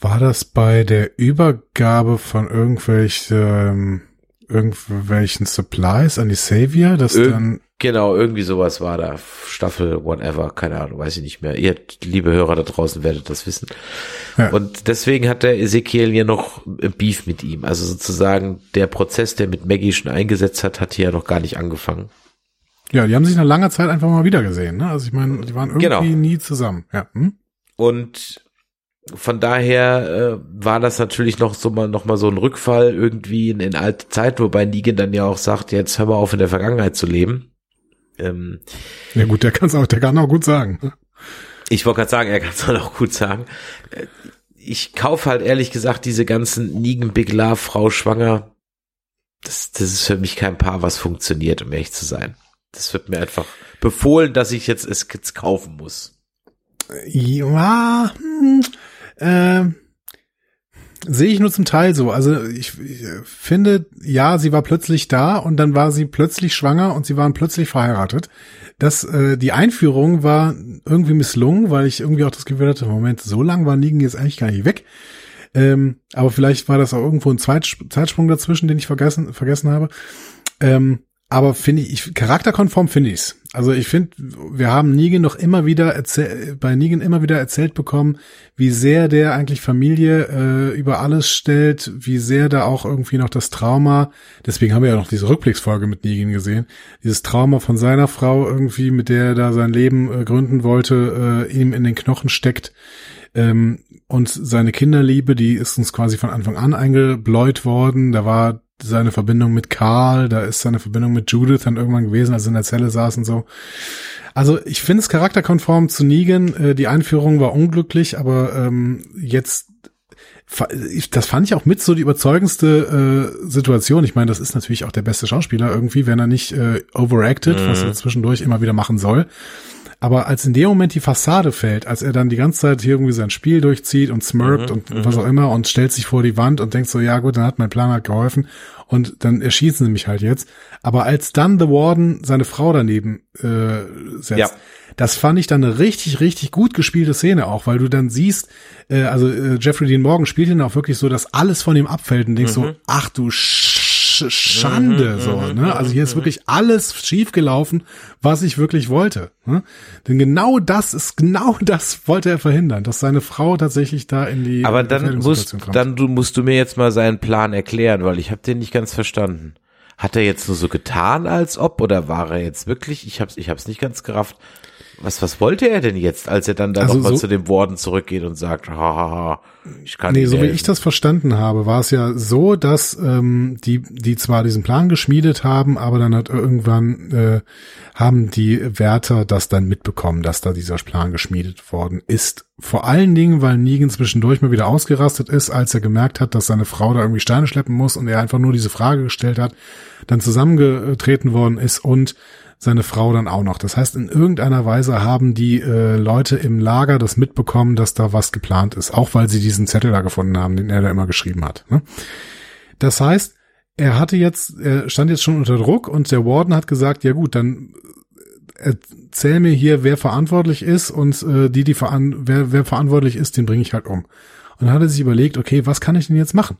War das bei der Übergabe von irgendwelchen, irgendwelchen Supplies an die Savior, dass Ir dann Genau, irgendwie sowas war da. Staffel, whatever, keine Ahnung, weiß ich nicht mehr. Ihr, liebe Hörer da draußen, werdet das wissen. Ja. Und deswegen hat der Ezekiel ja noch Beef mit ihm. Also sozusagen der Prozess, der mit Maggie schon eingesetzt hat, hat hier ja noch gar nicht angefangen. Ja, die haben sich nach langer Zeit einfach mal wieder gesehen. Ne? Also ich meine, die waren irgendwie genau. nie zusammen. Ja. Hm? Und von daher äh, war das natürlich noch so mal noch mal so ein Rückfall irgendwie in, in alte Zeit, wobei Negan dann ja auch sagt, jetzt hör mal auf in der Vergangenheit zu leben. Ähm, ja gut, der kann auch, der kann auch gut sagen. Ich wollte gerade sagen, er kann es auch gut sagen. Äh, ich kaufe halt ehrlich gesagt diese ganzen Negan Big Love Frau schwanger. Das, das ist für mich kein Paar, was funktioniert, um ehrlich zu sein. Das wird mir einfach befohlen, dass ich jetzt es jetzt kaufen muss. Ja, hm, äh, sehe ich nur zum Teil so. Also ich, ich, finde, ja, sie war plötzlich da und dann war sie plötzlich schwanger und sie waren plötzlich verheiratet. Das, äh, die Einführung war irgendwie misslungen, weil ich irgendwie auch das Gefühl hatte, Moment, so lang war Nigen jetzt eigentlich gar nicht weg. Ähm, aber vielleicht war das auch irgendwo ein Zeitsprung dazwischen, den ich vergessen, vergessen habe. Ähm, aber finde ich, ich, charakterkonform finde ich's. Also ich finde, wir haben Negan noch immer wieder erzählt, bei Negan immer wieder erzählt bekommen, wie sehr der eigentlich Familie äh, über alles stellt, wie sehr da auch irgendwie noch das Trauma, deswegen haben wir ja noch diese Rückblicksfolge mit Negan gesehen, dieses Trauma von seiner Frau irgendwie, mit der er da sein Leben äh, gründen wollte, äh, ihm in den Knochen steckt. Ähm, und seine Kinderliebe, die ist uns quasi von Anfang an eingebläut worden. Da war seine Verbindung mit Karl, da ist seine Verbindung mit Judith dann irgendwann gewesen, als er in der Zelle saß und so. Also ich finde es charakterkonform zu Negan. Äh, die Einführung war unglücklich, aber ähm, jetzt das fand ich auch mit so die überzeugendste äh, Situation. Ich meine, das ist natürlich auch der beste Schauspieler irgendwie, wenn er nicht äh, overacted, mhm. was er zwischendurch immer wieder machen soll. Aber als in dem Moment die Fassade fällt, als er dann die ganze Zeit hier irgendwie sein Spiel durchzieht und smirkt mhm, und mhm. was auch immer und stellt sich vor die Wand und denkt so, ja gut, dann hat mein Plan halt geholfen und dann erschießen sie mich halt jetzt. Aber als dann The Warden seine Frau daneben äh, setzt, ja. das fand ich dann eine richtig, richtig gut gespielte Szene auch, weil du dann siehst, äh, also äh, Jeffrey Dean Morgan spielt ihn auch wirklich so, dass alles von ihm abfällt und denkst mhm. so, ach du Sch Schande, mhm, so, mhm, ne? Also hier ist mhm. wirklich alles schiefgelaufen, was ich wirklich wollte. Ne? Denn genau das ist, genau das wollte er verhindern, dass seine Frau tatsächlich da in die Aber dann musst, kommt. dann du, musst du mir jetzt mal seinen Plan erklären, weil ich habe den nicht ganz verstanden. Hat er jetzt nur so getan, als ob, oder war er jetzt wirklich, ich hab's, ich hab's nicht ganz gerafft, was, was wollte er denn jetzt, als er dann da also nochmal so, zu dem Warden zurückgeht und sagt, hahaha, ich kann Nee, so wie ich das verstanden habe, war es ja so, dass ähm, die, die zwar diesen Plan geschmiedet haben, aber dann hat irgendwann äh, haben die Wärter das dann mitbekommen, dass da dieser Plan geschmiedet worden ist. Vor allen Dingen, weil Negan zwischendurch mal wieder ausgerastet ist, als er gemerkt hat, dass seine Frau da irgendwie Steine schleppen muss und er einfach nur diese Frage gestellt hat, dann zusammengetreten worden ist und seine Frau dann auch noch. Das heißt, in irgendeiner Weise haben die äh, Leute im Lager das mitbekommen, dass da was geplant ist, auch weil sie diesen Zettel da gefunden haben, den er da immer geschrieben hat. Ne? Das heißt, er hatte jetzt, er stand jetzt schon unter Druck und der Warden hat gesagt, ja gut, dann erzähl mir hier, wer verantwortlich ist und äh, die, die veran wer, wer verantwortlich ist, den bringe ich halt um. Und dann hat er sich überlegt, okay, was kann ich denn jetzt machen?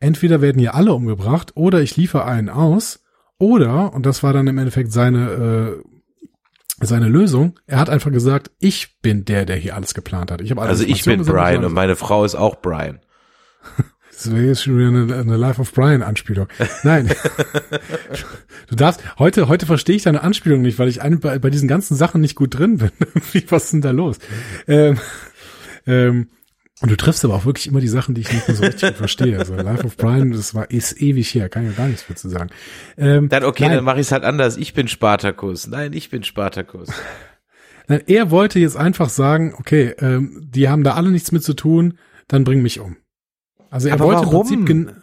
Entweder werden hier alle umgebracht oder ich liefere einen aus oder, und das war dann im Endeffekt seine, äh, seine Lösung, er hat einfach gesagt, ich bin der, der hier alles geplant hat. Ich habe Also ich bin Brian und meine Frau ist auch Brian. Das wäre jetzt schon wieder eine, eine Life of Brian Anspielung. Nein. du darfst, heute, heute verstehe ich deine Anspielung nicht, weil ich ein, bei, bei diesen ganzen Sachen nicht gut drin bin. Wie, was ist denn da los? Ähm, ähm, und du triffst aber auch wirklich immer die Sachen, die ich nicht mehr so richtig verstehe. Also Life of Brian, das war ist ewig her, kann ich ja gar nichts mehr zu sagen. Ähm, dann okay, nein. dann mache ich es halt anders. Ich bin Spartakus. Nein, ich bin Spartakus. Nein, er wollte jetzt einfach sagen, okay, ähm, die haben da alle nichts mit zu tun, dann bring mich um. Also er Aber wollte warum? im Prinzip,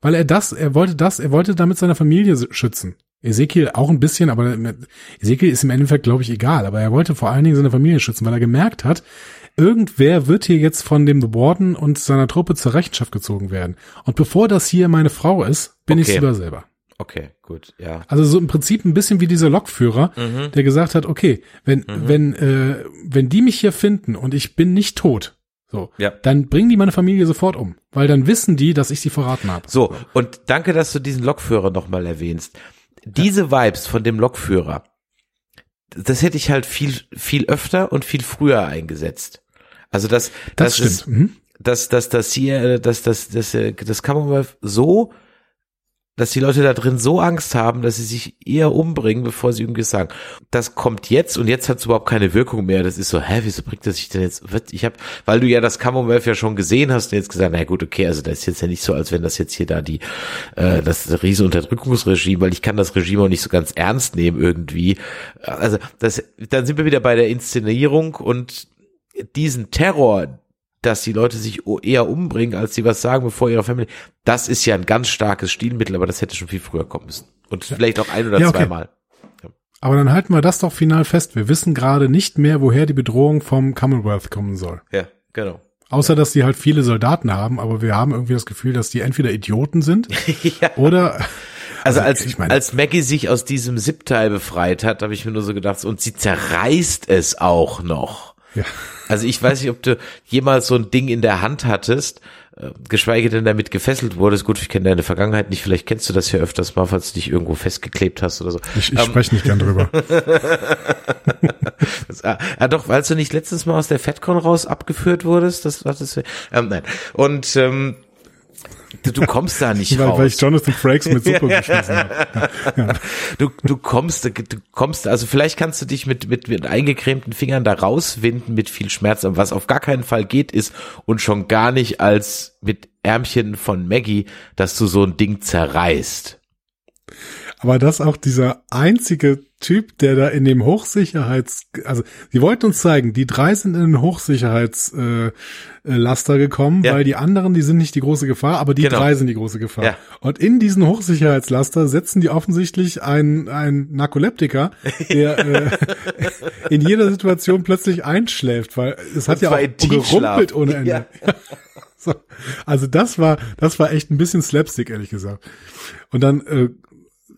weil er das, er wollte das, er wollte damit seine Familie schützen. Ezekiel auch ein bisschen, aber Ezekiel ist im Endeffekt, glaube ich, egal. Aber er wollte vor allen Dingen seine Familie schützen, weil er gemerkt hat, irgendwer wird hier jetzt von dem Warden und seiner Truppe zur Rechenschaft gezogen werden. Und bevor das hier meine Frau ist, bin okay. ich lieber selber. Okay, gut, ja. Also so im Prinzip ein bisschen wie dieser Lokführer, mhm. der gesagt hat, okay, wenn mhm. wenn äh, wenn die mich hier finden und ich bin nicht tot, so, ja. dann bringen die meine Familie sofort um, weil dann wissen die, dass ich sie verraten habe. So, und danke, dass du diesen Lokführer nochmal erwähnst. Diese ja. Vibes von dem Lokführer, das hätte ich halt viel, viel öfter und viel früher eingesetzt. Also das, das, das ist, mhm. dass, dass, dass hier, dass, dass, dass, das Commonwealth so dass die Leute da drin so Angst haben, dass sie sich eher umbringen, bevor sie irgendwas sagen. Das kommt jetzt und jetzt hat es überhaupt keine Wirkung mehr. Das ist so, hä, wieso bringt das sich denn jetzt? Ich habe, weil du ja das Commonwealth ja schon gesehen hast und jetzt gesagt, na gut, okay, also das ist jetzt ja nicht so, als wenn das jetzt hier da die äh, das riese Unterdrückungsregime, weil ich kann das Regime auch nicht so ganz ernst nehmen irgendwie. Also das, dann sind wir wieder bei der Inszenierung und diesen Terror, dass die Leute sich eher umbringen, als sie was sagen, bevor ihre Familie. Das ist ja ein ganz starkes Stilmittel, aber das hätte schon viel früher kommen müssen. Und ja. vielleicht auch ein oder ja, okay. zweimal. Ja. Aber dann halten wir das doch final fest. Wir wissen gerade nicht mehr, woher die Bedrohung vom Commonwealth kommen soll. Ja, genau. Außer, dass die halt viele Soldaten haben, aber wir haben irgendwie das Gefühl, dass die entweder Idioten sind ja. oder also, also als, ich meine, als Maggie sich aus diesem Sippteil befreit hat, habe ich mir nur so gedacht, und sie zerreißt es auch noch. Ja. Also ich weiß nicht, ob du jemals so ein Ding in der Hand hattest, äh, geschweige denn damit gefesselt wurdest. Gut, ich kenne deine Vergangenheit nicht, vielleicht kennst du das ja öfters mal, falls du dich irgendwo festgeklebt hast oder so. Ich, ich ähm, spreche nicht gern drüber. das, ah, ah, doch, weil du nicht letztens mal aus der FedCon raus abgeführt wurdest, das war das. Ähm, nein. Und ähm, Du, kommst da nicht weil, raus. Weil ich Jonathan Frakes mit Suppe geschmissen habe. Ja. Du, du kommst, du kommst, also vielleicht kannst du dich mit, mit, mit eingecremten Fingern da rauswinden mit viel Schmerz, aber was auf gar keinen Fall geht ist und schon gar nicht als mit Ärmchen von Maggie, dass du so ein Ding zerreißt. Aber dass auch dieser einzige Typ, der da in dem Hochsicherheits, also sie wollten uns zeigen, die drei sind in den Hochsicherheitslaster äh, gekommen, ja. weil die anderen, die sind nicht die große Gefahr, aber die genau. drei sind die große Gefahr. Ja. Und in diesen Hochsicherheitslaster setzen die offensichtlich einen, einen Narkoleptiker, der äh, in jeder Situation plötzlich einschläft, weil es hat ja auch gerumpelt ohne Ende. Ja. So. Also das war, das war echt ein bisschen Slapstick, ehrlich gesagt. Und dann äh,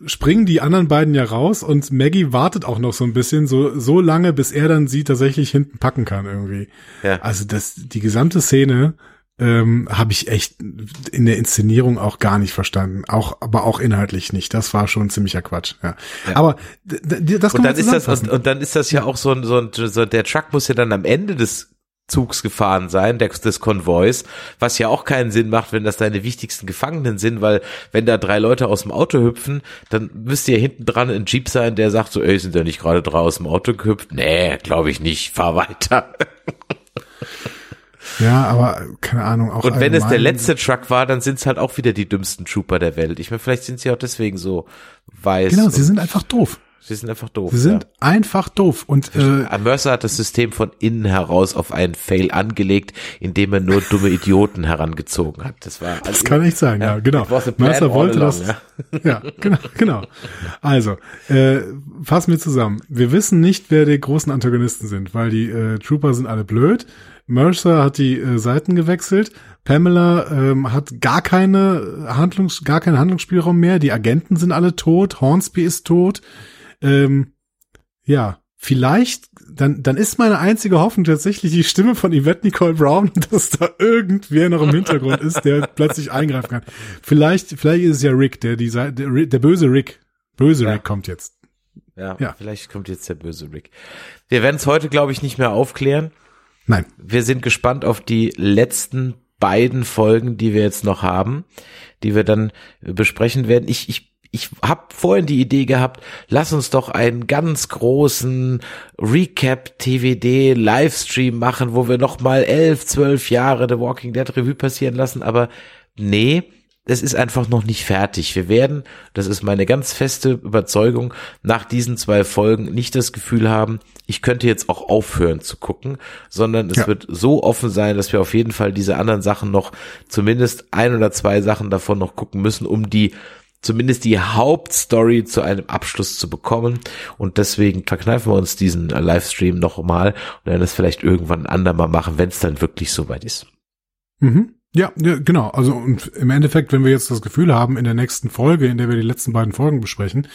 springen die anderen beiden ja raus und Maggie wartet auch noch so ein bisschen, so, so lange, bis er dann sie tatsächlich hinten packen kann irgendwie. Ja. Also das, die gesamte Szene ähm, habe ich echt in der Inszenierung auch gar nicht verstanden. Auch, aber auch inhaltlich nicht. Das war schon ziemlicher Quatsch. Ja. ja. Aber das kann und dann ist das und, und, dann ist das ja auch so ein, so ein so der Truck muss ja dann am Ende des Zugs gefahren sein, des, des Konvois, was ja auch keinen Sinn macht, wenn das deine wichtigsten Gefangenen sind, weil wenn da drei Leute aus dem Auto hüpfen, dann müsste ja hinten dran ein Jeep sein, der sagt so, ey, sind da nicht gerade drei aus dem Auto gehüpft? Nee, glaube ich nicht, fahr weiter. Ja, aber keine Ahnung. Auch Und wenn es der letzte Truck war, dann sind es halt auch wieder die dümmsten Trooper der Welt. Ich meine, vielleicht sind sie auch deswegen so weiß. Genau, sie sind einfach doof. Sie sind einfach doof. Sie sind ja. einfach doof. Und äh, Mercer hat das System von innen heraus auf einen Fail angelegt, indem er nur dumme Idioten herangezogen hat. Das war. Das kann echt sein, ja, ja genau. Mercer wollte das. Ja. Ja, genau, genau. Also, äh, fassen wir zusammen. Wir wissen nicht, wer die großen Antagonisten sind, weil die äh, Trooper sind alle blöd. Mercer hat die äh, Seiten gewechselt. Pamela ähm, hat gar keine Handlungs, gar keinen Handlungsspielraum mehr. Die Agenten sind alle tot. Hornsby ist tot. Ähm, ja, vielleicht, dann, dann ist meine einzige Hoffnung tatsächlich die Stimme von Yvette Nicole Brown, dass da irgendwer noch im Hintergrund ist, der plötzlich eingreifen kann. Vielleicht, vielleicht ist es ja Rick, der die der, der böse Rick. Böse Ja. Rick kommt jetzt. Ja, Ja. vielleicht kommt jetzt der böse Rick. Wir werden es heute, glaube ich, nicht mehr aufklären. Nein. Wir sind gespannt auf die letzten beiden Folgen, die wir jetzt noch haben, die wir dann besprechen werden. Ich, ich, ich habe vorhin die Idee gehabt, lass uns doch einen ganz großen Recap-TVD-Livestream machen, wo wir noch mal elf, zwölf Jahre The Walking Dead Revue passieren lassen. Aber nee, es ist einfach noch nicht fertig. Wir werden, das ist meine ganz feste Überzeugung, nach diesen zwei Folgen nicht das Gefühl haben, ich könnte jetzt auch aufhören zu gucken, sondern es Ja. wird so offen sein, dass wir auf jeden Fall diese anderen Sachen noch, zumindest ein oder zwei Sachen davon noch gucken müssen, um die zumindest die Hauptstory zu einem Abschluss zu bekommen. Und deswegen verkneifen wir uns diesen äh, Livestream noch mal und werden das vielleicht irgendwann ein andermal machen, wenn es dann wirklich soweit ist. Mhm. Ja, ja, genau. Also und im Endeffekt, wenn wir jetzt das Gefühl haben, in der nächsten Folge, in der wir die letzten beiden Folgen besprechen,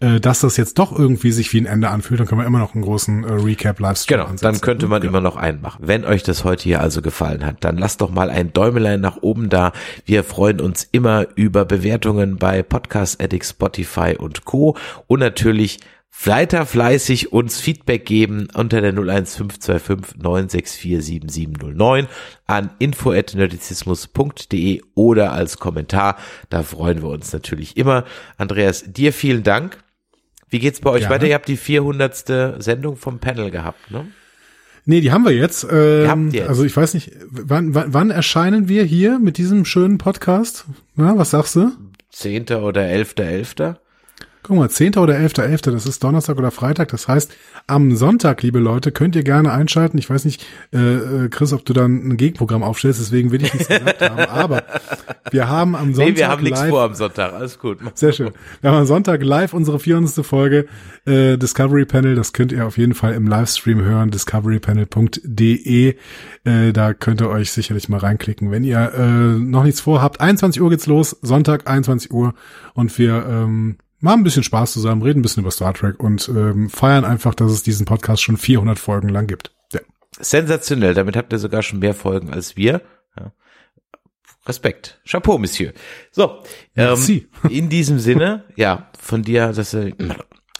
äh, dass das jetzt doch irgendwie sich wie ein Ende anfühlt, dann können wir immer noch einen großen äh, Recap-Livestream Genau, ansetzen. dann könnte man Ja. immer noch einen machen. Wenn euch das heute hier also gefallen hat, dann lasst doch mal ein Däumelein nach oben da. Wir freuen uns immer über Bewertungen bei Podcast Addict, Spotify und Co. Und natürlich weiter fleißig uns Feedback geben unter der 01525 964 7709 an info.nerdizismus.de oder als Kommentar. Da freuen wir uns natürlich immer. Andreas, dir vielen Dank. Wie geht's bei euch Gerne. weiter? Ihr habt die 400. Sendung vom Panel gehabt, ne? Nee, die haben wir jetzt. Ähm, jetzt. Also ich weiß nicht, wann, wann, wann erscheinen wir hier mit diesem schönen Podcast? Na, was sagst du? 10. oder 11.11. Guck mal, 10. oder 11.11., das ist Donnerstag oder Freitag. Das heißt, am Sonntag, liebe Leute, könnt ihr gerne einschalten. Ich weiß nicht, äh, äh, Chris, ob du dann ein Gegenprogramm aufstellst, deswegen will ich nichts gesagt haben. Aber wir haben am Sonntag Nee, wir haben nichts vor am Sonntag. Alles gut. Sehr schön. Wir haben am Sonntag live unsere 400. Folge äh, Discovery Panel. Das könnt ihr auf jeden Fall im Livestream hören, discoverypanel.de. Äh, da könnt ihr euch sicherlich mal reinklicken. Wenn ihr äh, noch nichts vorhabt, 21 Uhr geht's los, Sonntag 21 Uhr und wir ähm, machen ein bisschen Spaß zusammen, reden ein bisschen über Star Trek und ähm, feiern einfach, dass es diesen Podcast schon 400 Folgen lang gibt. Ja. Sensationell. Damit habt ihr sogar schon mehr Folgen als wir. Ja. Respekt. Chapeau, Monsieur. So, ähm, in diesem Sinne, ja, von dir, das, äh,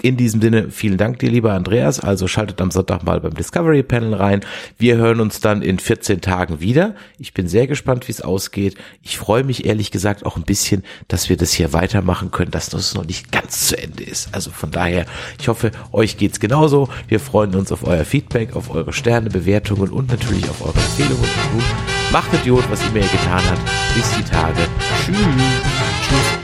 in diesem Sinne, vielen Dank dir, lieber Andreas. Also schaltet am Sonntag mal beim Discovery Panel rein. Wir hören uns dann in 14 Tagen wieder. Ich bin sehr gespannt, wie es ausgeht. Ich freue mich ehrlich gesagt auch ein bisschen, dass wir das hier weitermachen können, dass das noch nicht ganz zu Ende ist. Also von daher, ich hoffe, euch geht's genauso. Wir freuen uns auf euer Feedback, auf eure Sterne, Bewertungen und natürlich auf eure Empfehlungen. Macht Idiot, was ihr getan habt. Bis die Tage. Tschüss. Tschüss.